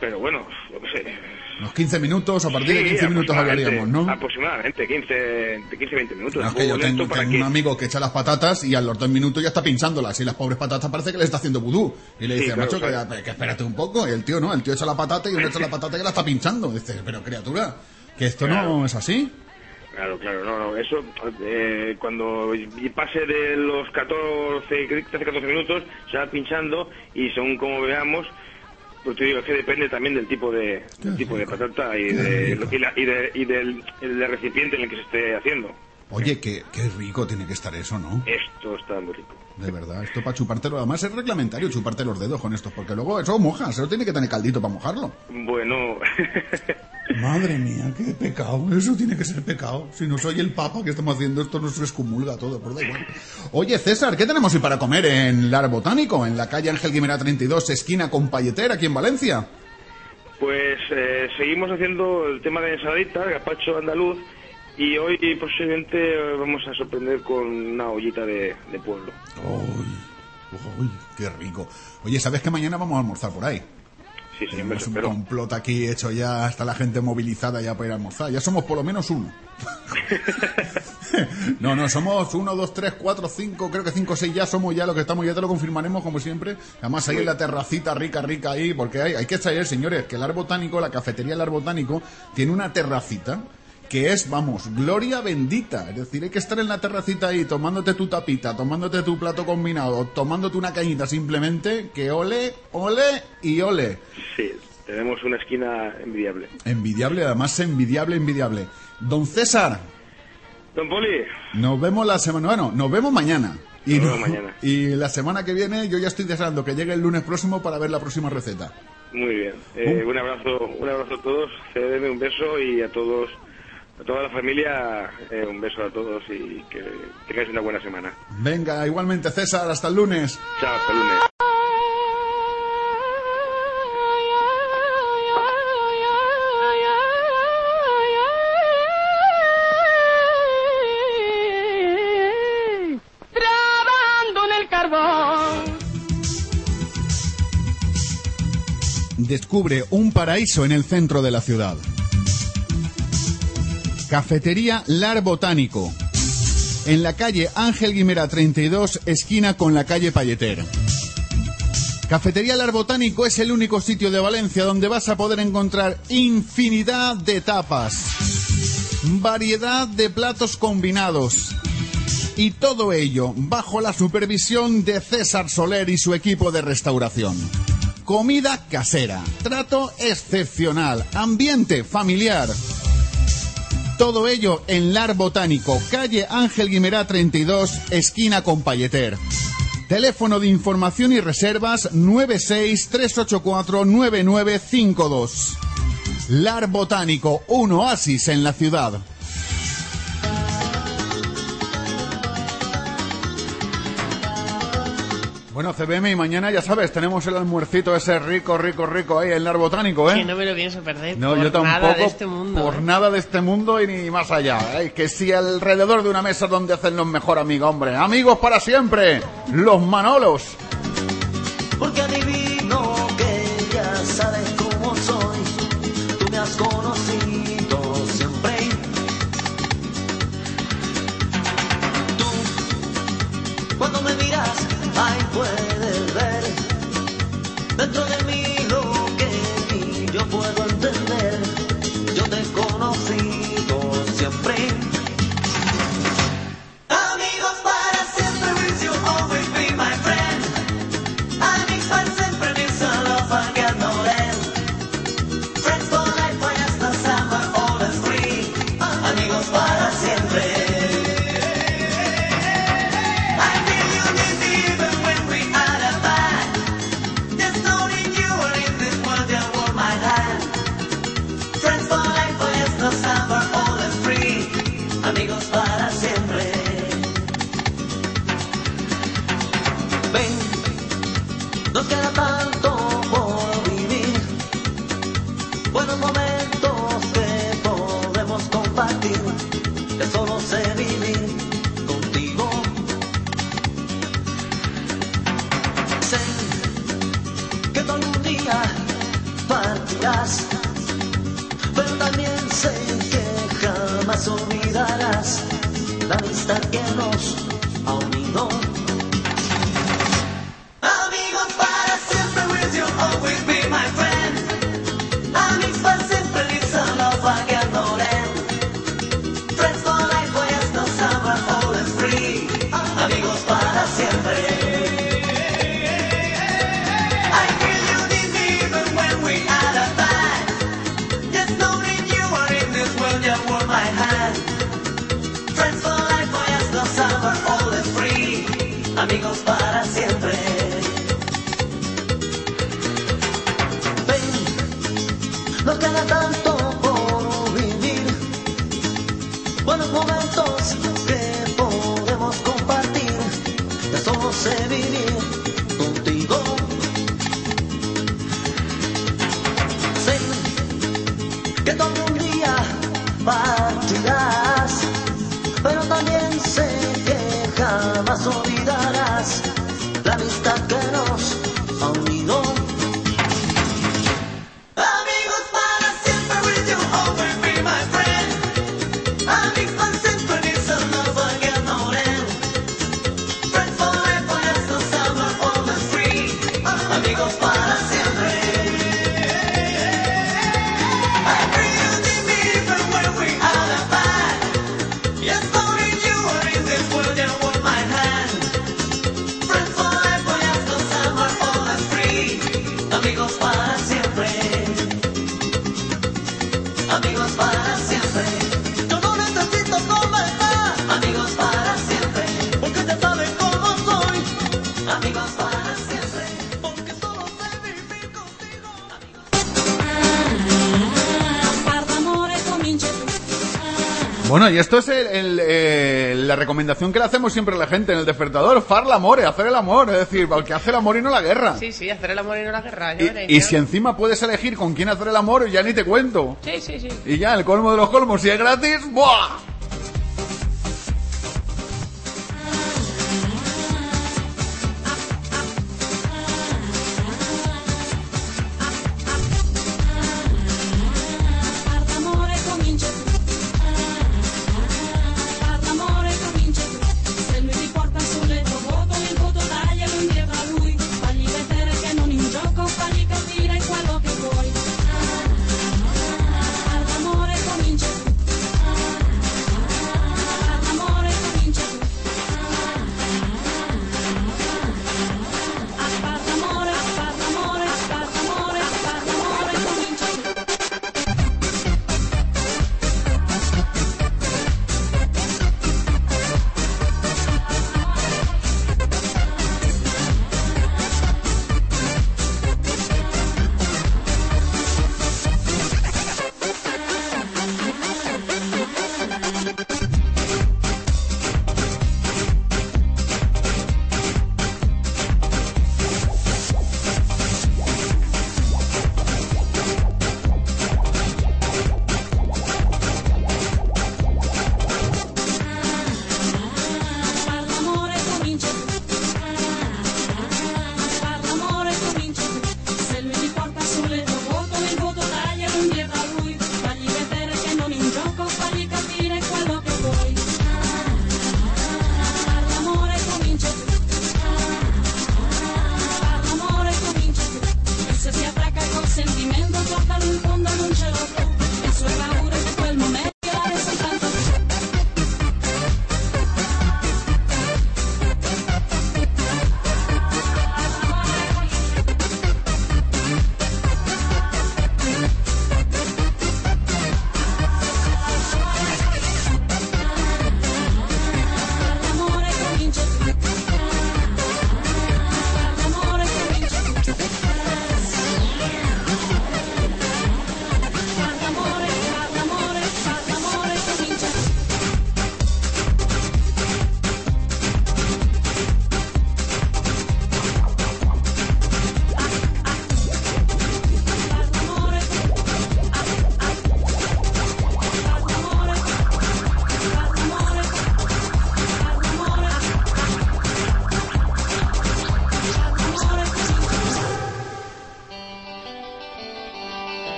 Pero bueno, qué sé. Unos 15 minutos, a partir de Sí, 15 minutos hablaríamos, ¿no? Aproximadamente, 15, de 15 20 minutos. No, es que yo tengo, que- un amigo que echa las patatas y a los dos minutos ya está pinchándolas y las pobres patatas parece que le está haciendo vudú. Y le Sí, dice, claro, macho, que, claro. que espérate un poco. Y el tío no, el tío echa la patata y uno echa la patata que la está pinchando. Dice, pero criatura, que esto no es así. Claro, claro, no, no, eso eh, cuando pase de los 14, 13, 14 minutos se va pinchando y según como veamos, pues te digo, es que depende también del tipo de, tipo de patata y, de, y, la- y de- y del, el del recipiente en el que se esté haciendo. Oye, qué, qué rico tiene que estar eso, ¿no? Esto está muy rico. De verdad, esto para chupártelo, además es reglamentario chuparte los dedos con estos, porque luego eso moja, eso tiene que tener caldito para mojarlo. Bueno, Madre mía, qué pecado, eso tiene que ser pecado. Si no soy el papa que estamos haciendo esto, nos excomulga todo, pero da igual. Oye, César, ¿qué tenemos hoy para comer en Lar Botánico, en la calle Ángel Guimera 32, esquina con Palleter, aquí en Valencia? pues eh, seguimos haciendo el tema de ensaladita, gazpacho andaluz, y hoy posiblemente eh, vamos a sorprender con una ollita de, de pueblo. Uy, qué rico. Oye, ¿sabes que mañana vamos a almorzar por ahí? Sí, sí, Tenemos un complot aquí hecho ya, está la gente movilizada ya para ir a almorzar. Ya somos por lo menos uno. no, no, somos uno, dos, tres, cuatro, cinco, creo que cinco, seis ya somos ya lo que estamos, ya te lo confirmaremos como siempre. Además ahí en la terracita rica, rica ahí, porque hay, hay que saber, señores, que el Ar Botánico, la cafetería del Ar Botánico, tiene una terracita que es, vamos, gloria bendita. Es decir, hay que estar en la terracita ahí tomándote tu tapita, tomándote tu plato combinado, tomándote una cañita simplemente, que ole, ole y ole. Sí, tenemos una esquina envidiable. Envidiable, además envidiable, envidiable. Don César, Don Poli, nos vemos la semana, bueno, nos vemos mañana. Y, Nos no- vemos mañana. y la semana que viene yo ya estoy deseando que llegue el lunes próximo para ver la próxima receta. muy bien. Eh, un abrazo, un abrazo a todos. Cedeme un beso y a todos, a toda la familia, eh, un beso a todos y que tengáis una buena semana. Venga, igualmente César, hasta el lunes. Chao, hasta el lunes. Trabajando en el carbón. Descubre un paraíso en el centro de la ciudad. Cafetería Lar Botánico. En la calle Ángel Guimera 32, esquina con la calle Palleter. Cafetería Lar Botánico es el único sitio de Valencia donde vas a poder encontrar infinidad de tapas, variedad de platos combinados, y todo ello bajo la supervisión de César Soler y su equipo de restauración. Comida casera, trato excepcional, ambiente familiar. Todo ello en Lar Botánico, calle Ángel Guimerá 32, esquina con Palleter. Teléfono de información y reservas 963849952. Lar Botánico, un oasis en la ciudad. Bueno, CBM, y mañana ya sabes, tenemos el almuercito ese rico, rico, rico ahí en Lar Botánico, ¿eh? Que no me lo pienso perder. No, por yo tampoco. Nada de este mundo. Por ¿eh? nada de este mundo y ni más allá. ¿eh? Que si alrededor de una mesa donde hacen los mejor amigos, hombre. Amigos para siempre. Los Manolos. Porque adivino que ya sabes cómo soy. Tú me has conocido ahí Bueno, y esto es el- el, eh, la recomendación que le hacemos siempre a la gente en el despertador. Far l'amore, hacer el amor. Es decir, el que hace el amor y no la guerra. Sí, sí, hacer el amor y no la guerra. Y, y si encima puedes elegir con quién hacer el amor, ya ni te cuento. Sí, sí, sí. Y ya, el colmo de los colmos, si es gratis, ¡buah!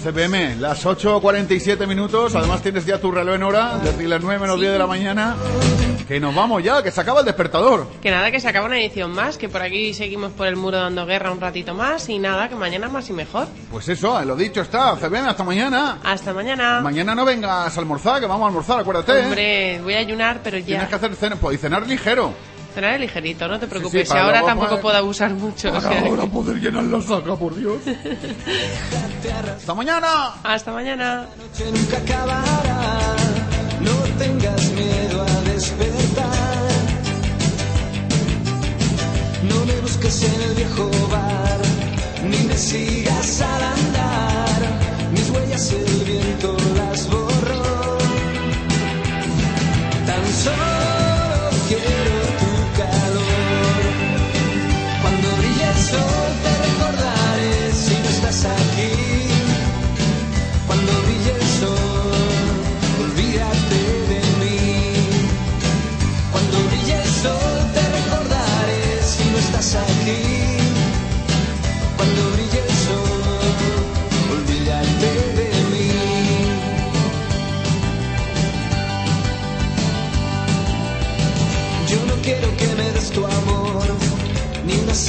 CPM, las 8.47 minutos. Además, tienes ya tu reloj en hora, desde las 9 menos 10 de la mañana. Que nos vamos ya, que se acaba el despertador. Que nada, que se acaba una edición más, que por aquí seguimos por el muro dando guerra un ratito más y nada, que mañana más y mejor. Pues eso, lo dicho está. CPM, hasta mañana. Hasta mañana. Mañana no vengas a almorzar, que vamos a almorzar, acuérdate. ¿eh? Hombre, voy a ayunar, pero Tienes ya. que hacer cena, pues, y cenar ligero. Cenar ligerito, no te preocupes. para y ahora tampoco poder- puedo abusar mucho. o Para sea que- ahora poder llenar la saca, por Dios. ¡Hasta mañana! Hasta mañana. nunca acabará. No tengas miedo a despertar. No me busques en el viejo bar, ni me sigas al andar. Mis huellas el viento las borró. Tan solo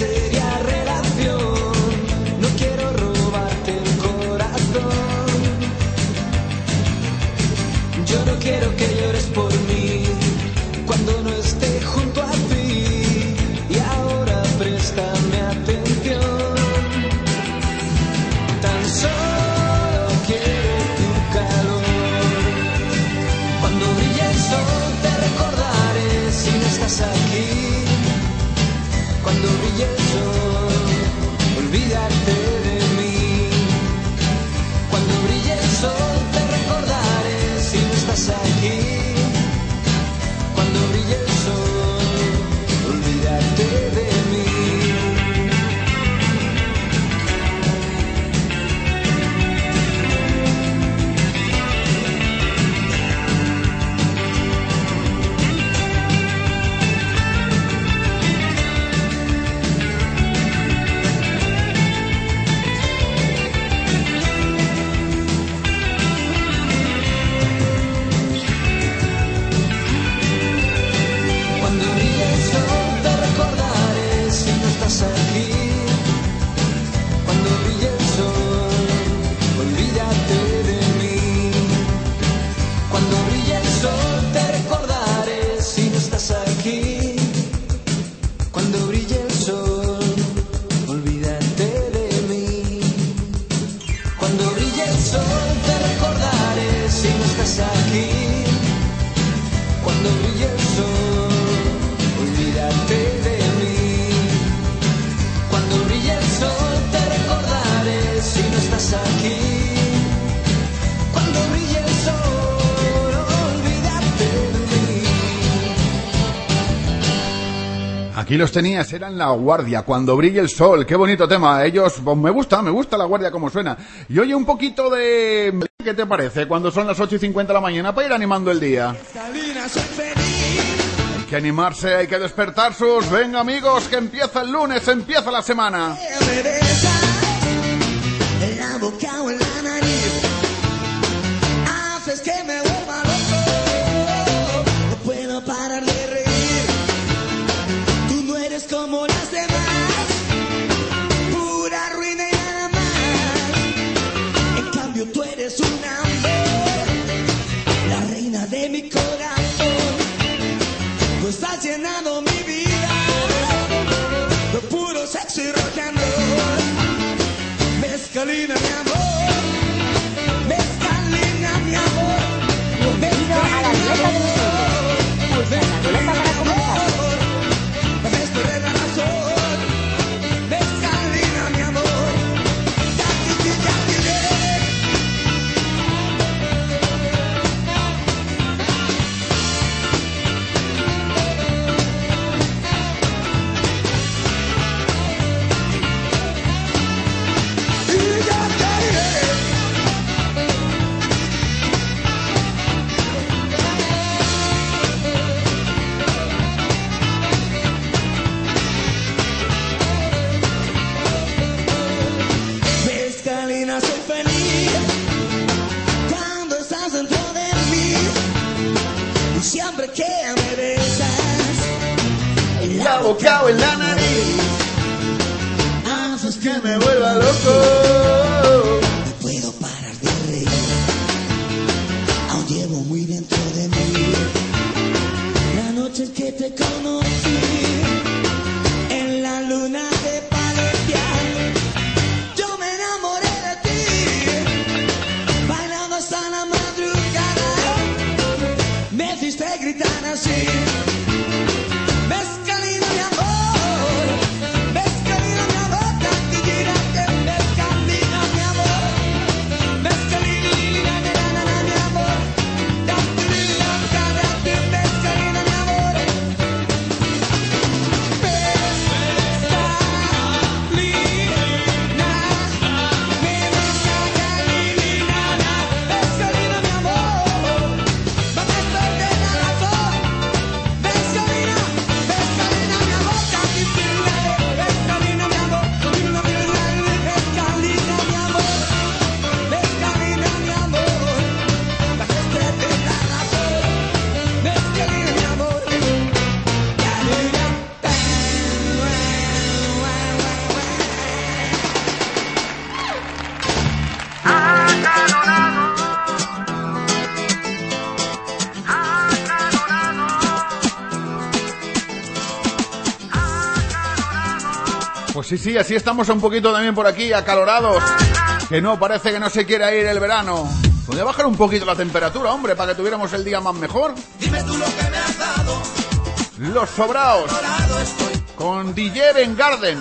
ni Aquí los tenías, eran La Guardia, cuando brille el sol. Qué bonito tema. Ellos, pues, me gusta, me gusta La Guardia como suena. Y oye, un poquito de... ¿Qué te parece cuando son las 8 y 50 de la mañana para ir animando el día? Hay que animarse, hay que despertar sus... Venga amigos, que empieza el lunes, empieza la semana. Sí, sí, así estamos un poquito también por aquí, acalorados. Que no, parece que no se quiere ir el verano. Podría bajar un poquito la temperatura, hombre, para que tuviéramos el día más mejor. Dime tú lo que me has dado. Los sobraos. Con DJ Ben Garden.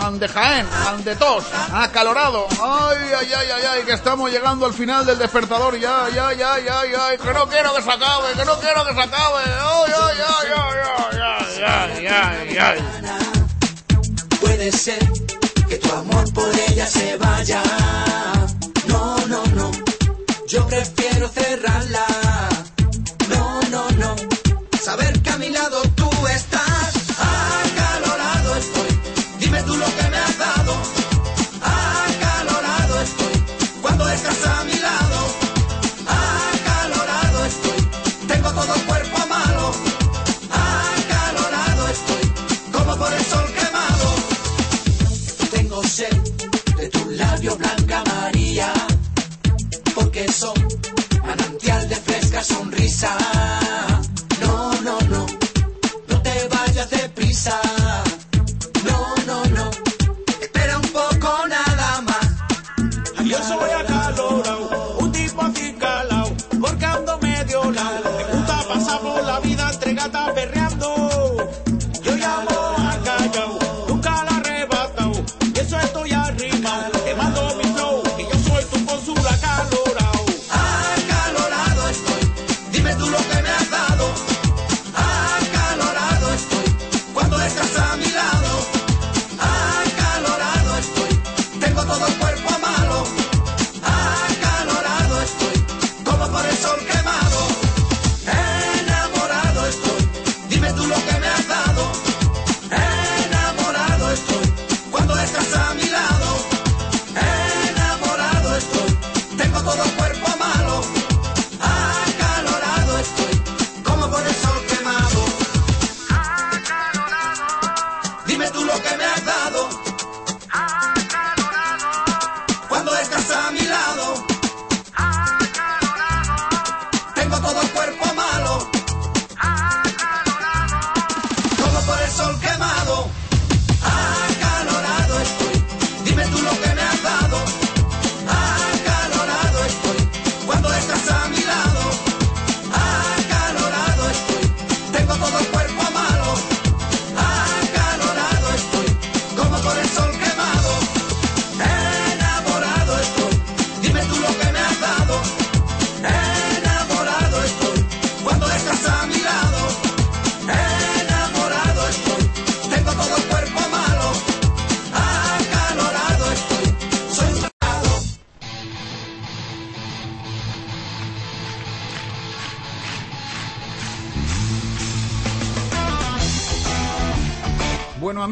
Ande Jaén, Ande Tos, acalorado. Ay, ay, ay, ay, ay, que estamos llegando al final del despertador. Ya, ya, ya, ya, ya, que no quiero que se acabe, que no quiero que se acabe. Ay, ay, ay, ay, ay, ay, ay, ay, ay que tu amor por ella se vaya. No, no, no. Yo prefiero manantial de fresca sonrisa.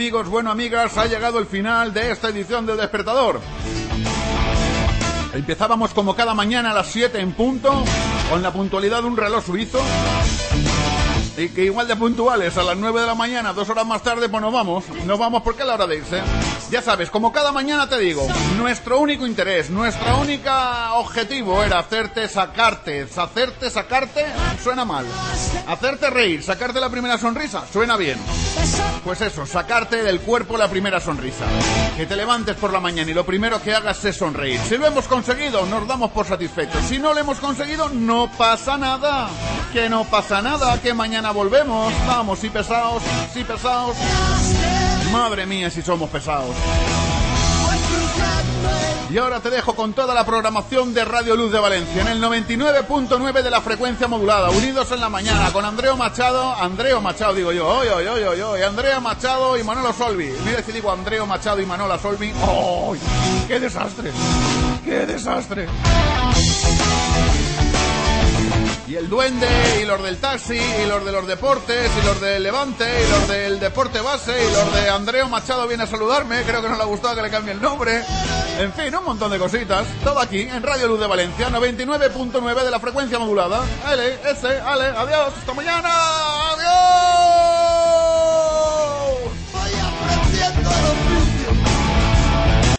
amigos, bueno amigas, ha llegado el final de esta edición del despertador. Empezábamos como cada mañana a las 7 en punto, con la puntualidad de un reloj suizo. Y que igual de puntuales a las 9 de la mañana, dos horas más tarde, pues nos vamos. Nos vamos porque es la hora de irse. Ya sabes, como cada mañana te digo, nuestro único interés, nuestro único objetivo era hacerte sacarte. Hacerte sacarte suena mal. Hacerte reír, sacarte la primera sonrisa suena bien. Pues eso, sacarte del cuerpo la primera sonrisa. Que te levantes por la mañana y lo primero que hagas es sonreír. Si lo hemos conseguido, nos damos por satisfechos. Si no lo hemos conseguido, no pasa nada. Que no pasa nada, que mañana volvemos. Vamos, sí pesados, sí pesados. Madre mía, si somos pesados. Y ahora te dejo con toda la programación de Radio Luz de Valencia en el 99.9 de la frecuencia modulada, unidos en la mañana con Andreo Machado, Andreo Machado digo yo, hoy, hoy, hoy, hoy, Andrea Machado y Manolo Solvi. Mira si digo Andreo Machado y Manola Solvi. ¡Oh! ¡Qué desastre! ¡Qué desastre! Y el duende, y los del taxi, y los de los deportes, y los del levante, y los del deporte base, y los de Andreo Machado viene a saludarme, creo que no le ha gustado que le cambie el nombre. En fin, un montón de cositas. Todo aquí, en Radio Luz de Valencia, 99.9 de la frecuencia modulada. L, S, Ale, adiós, hasta mañana.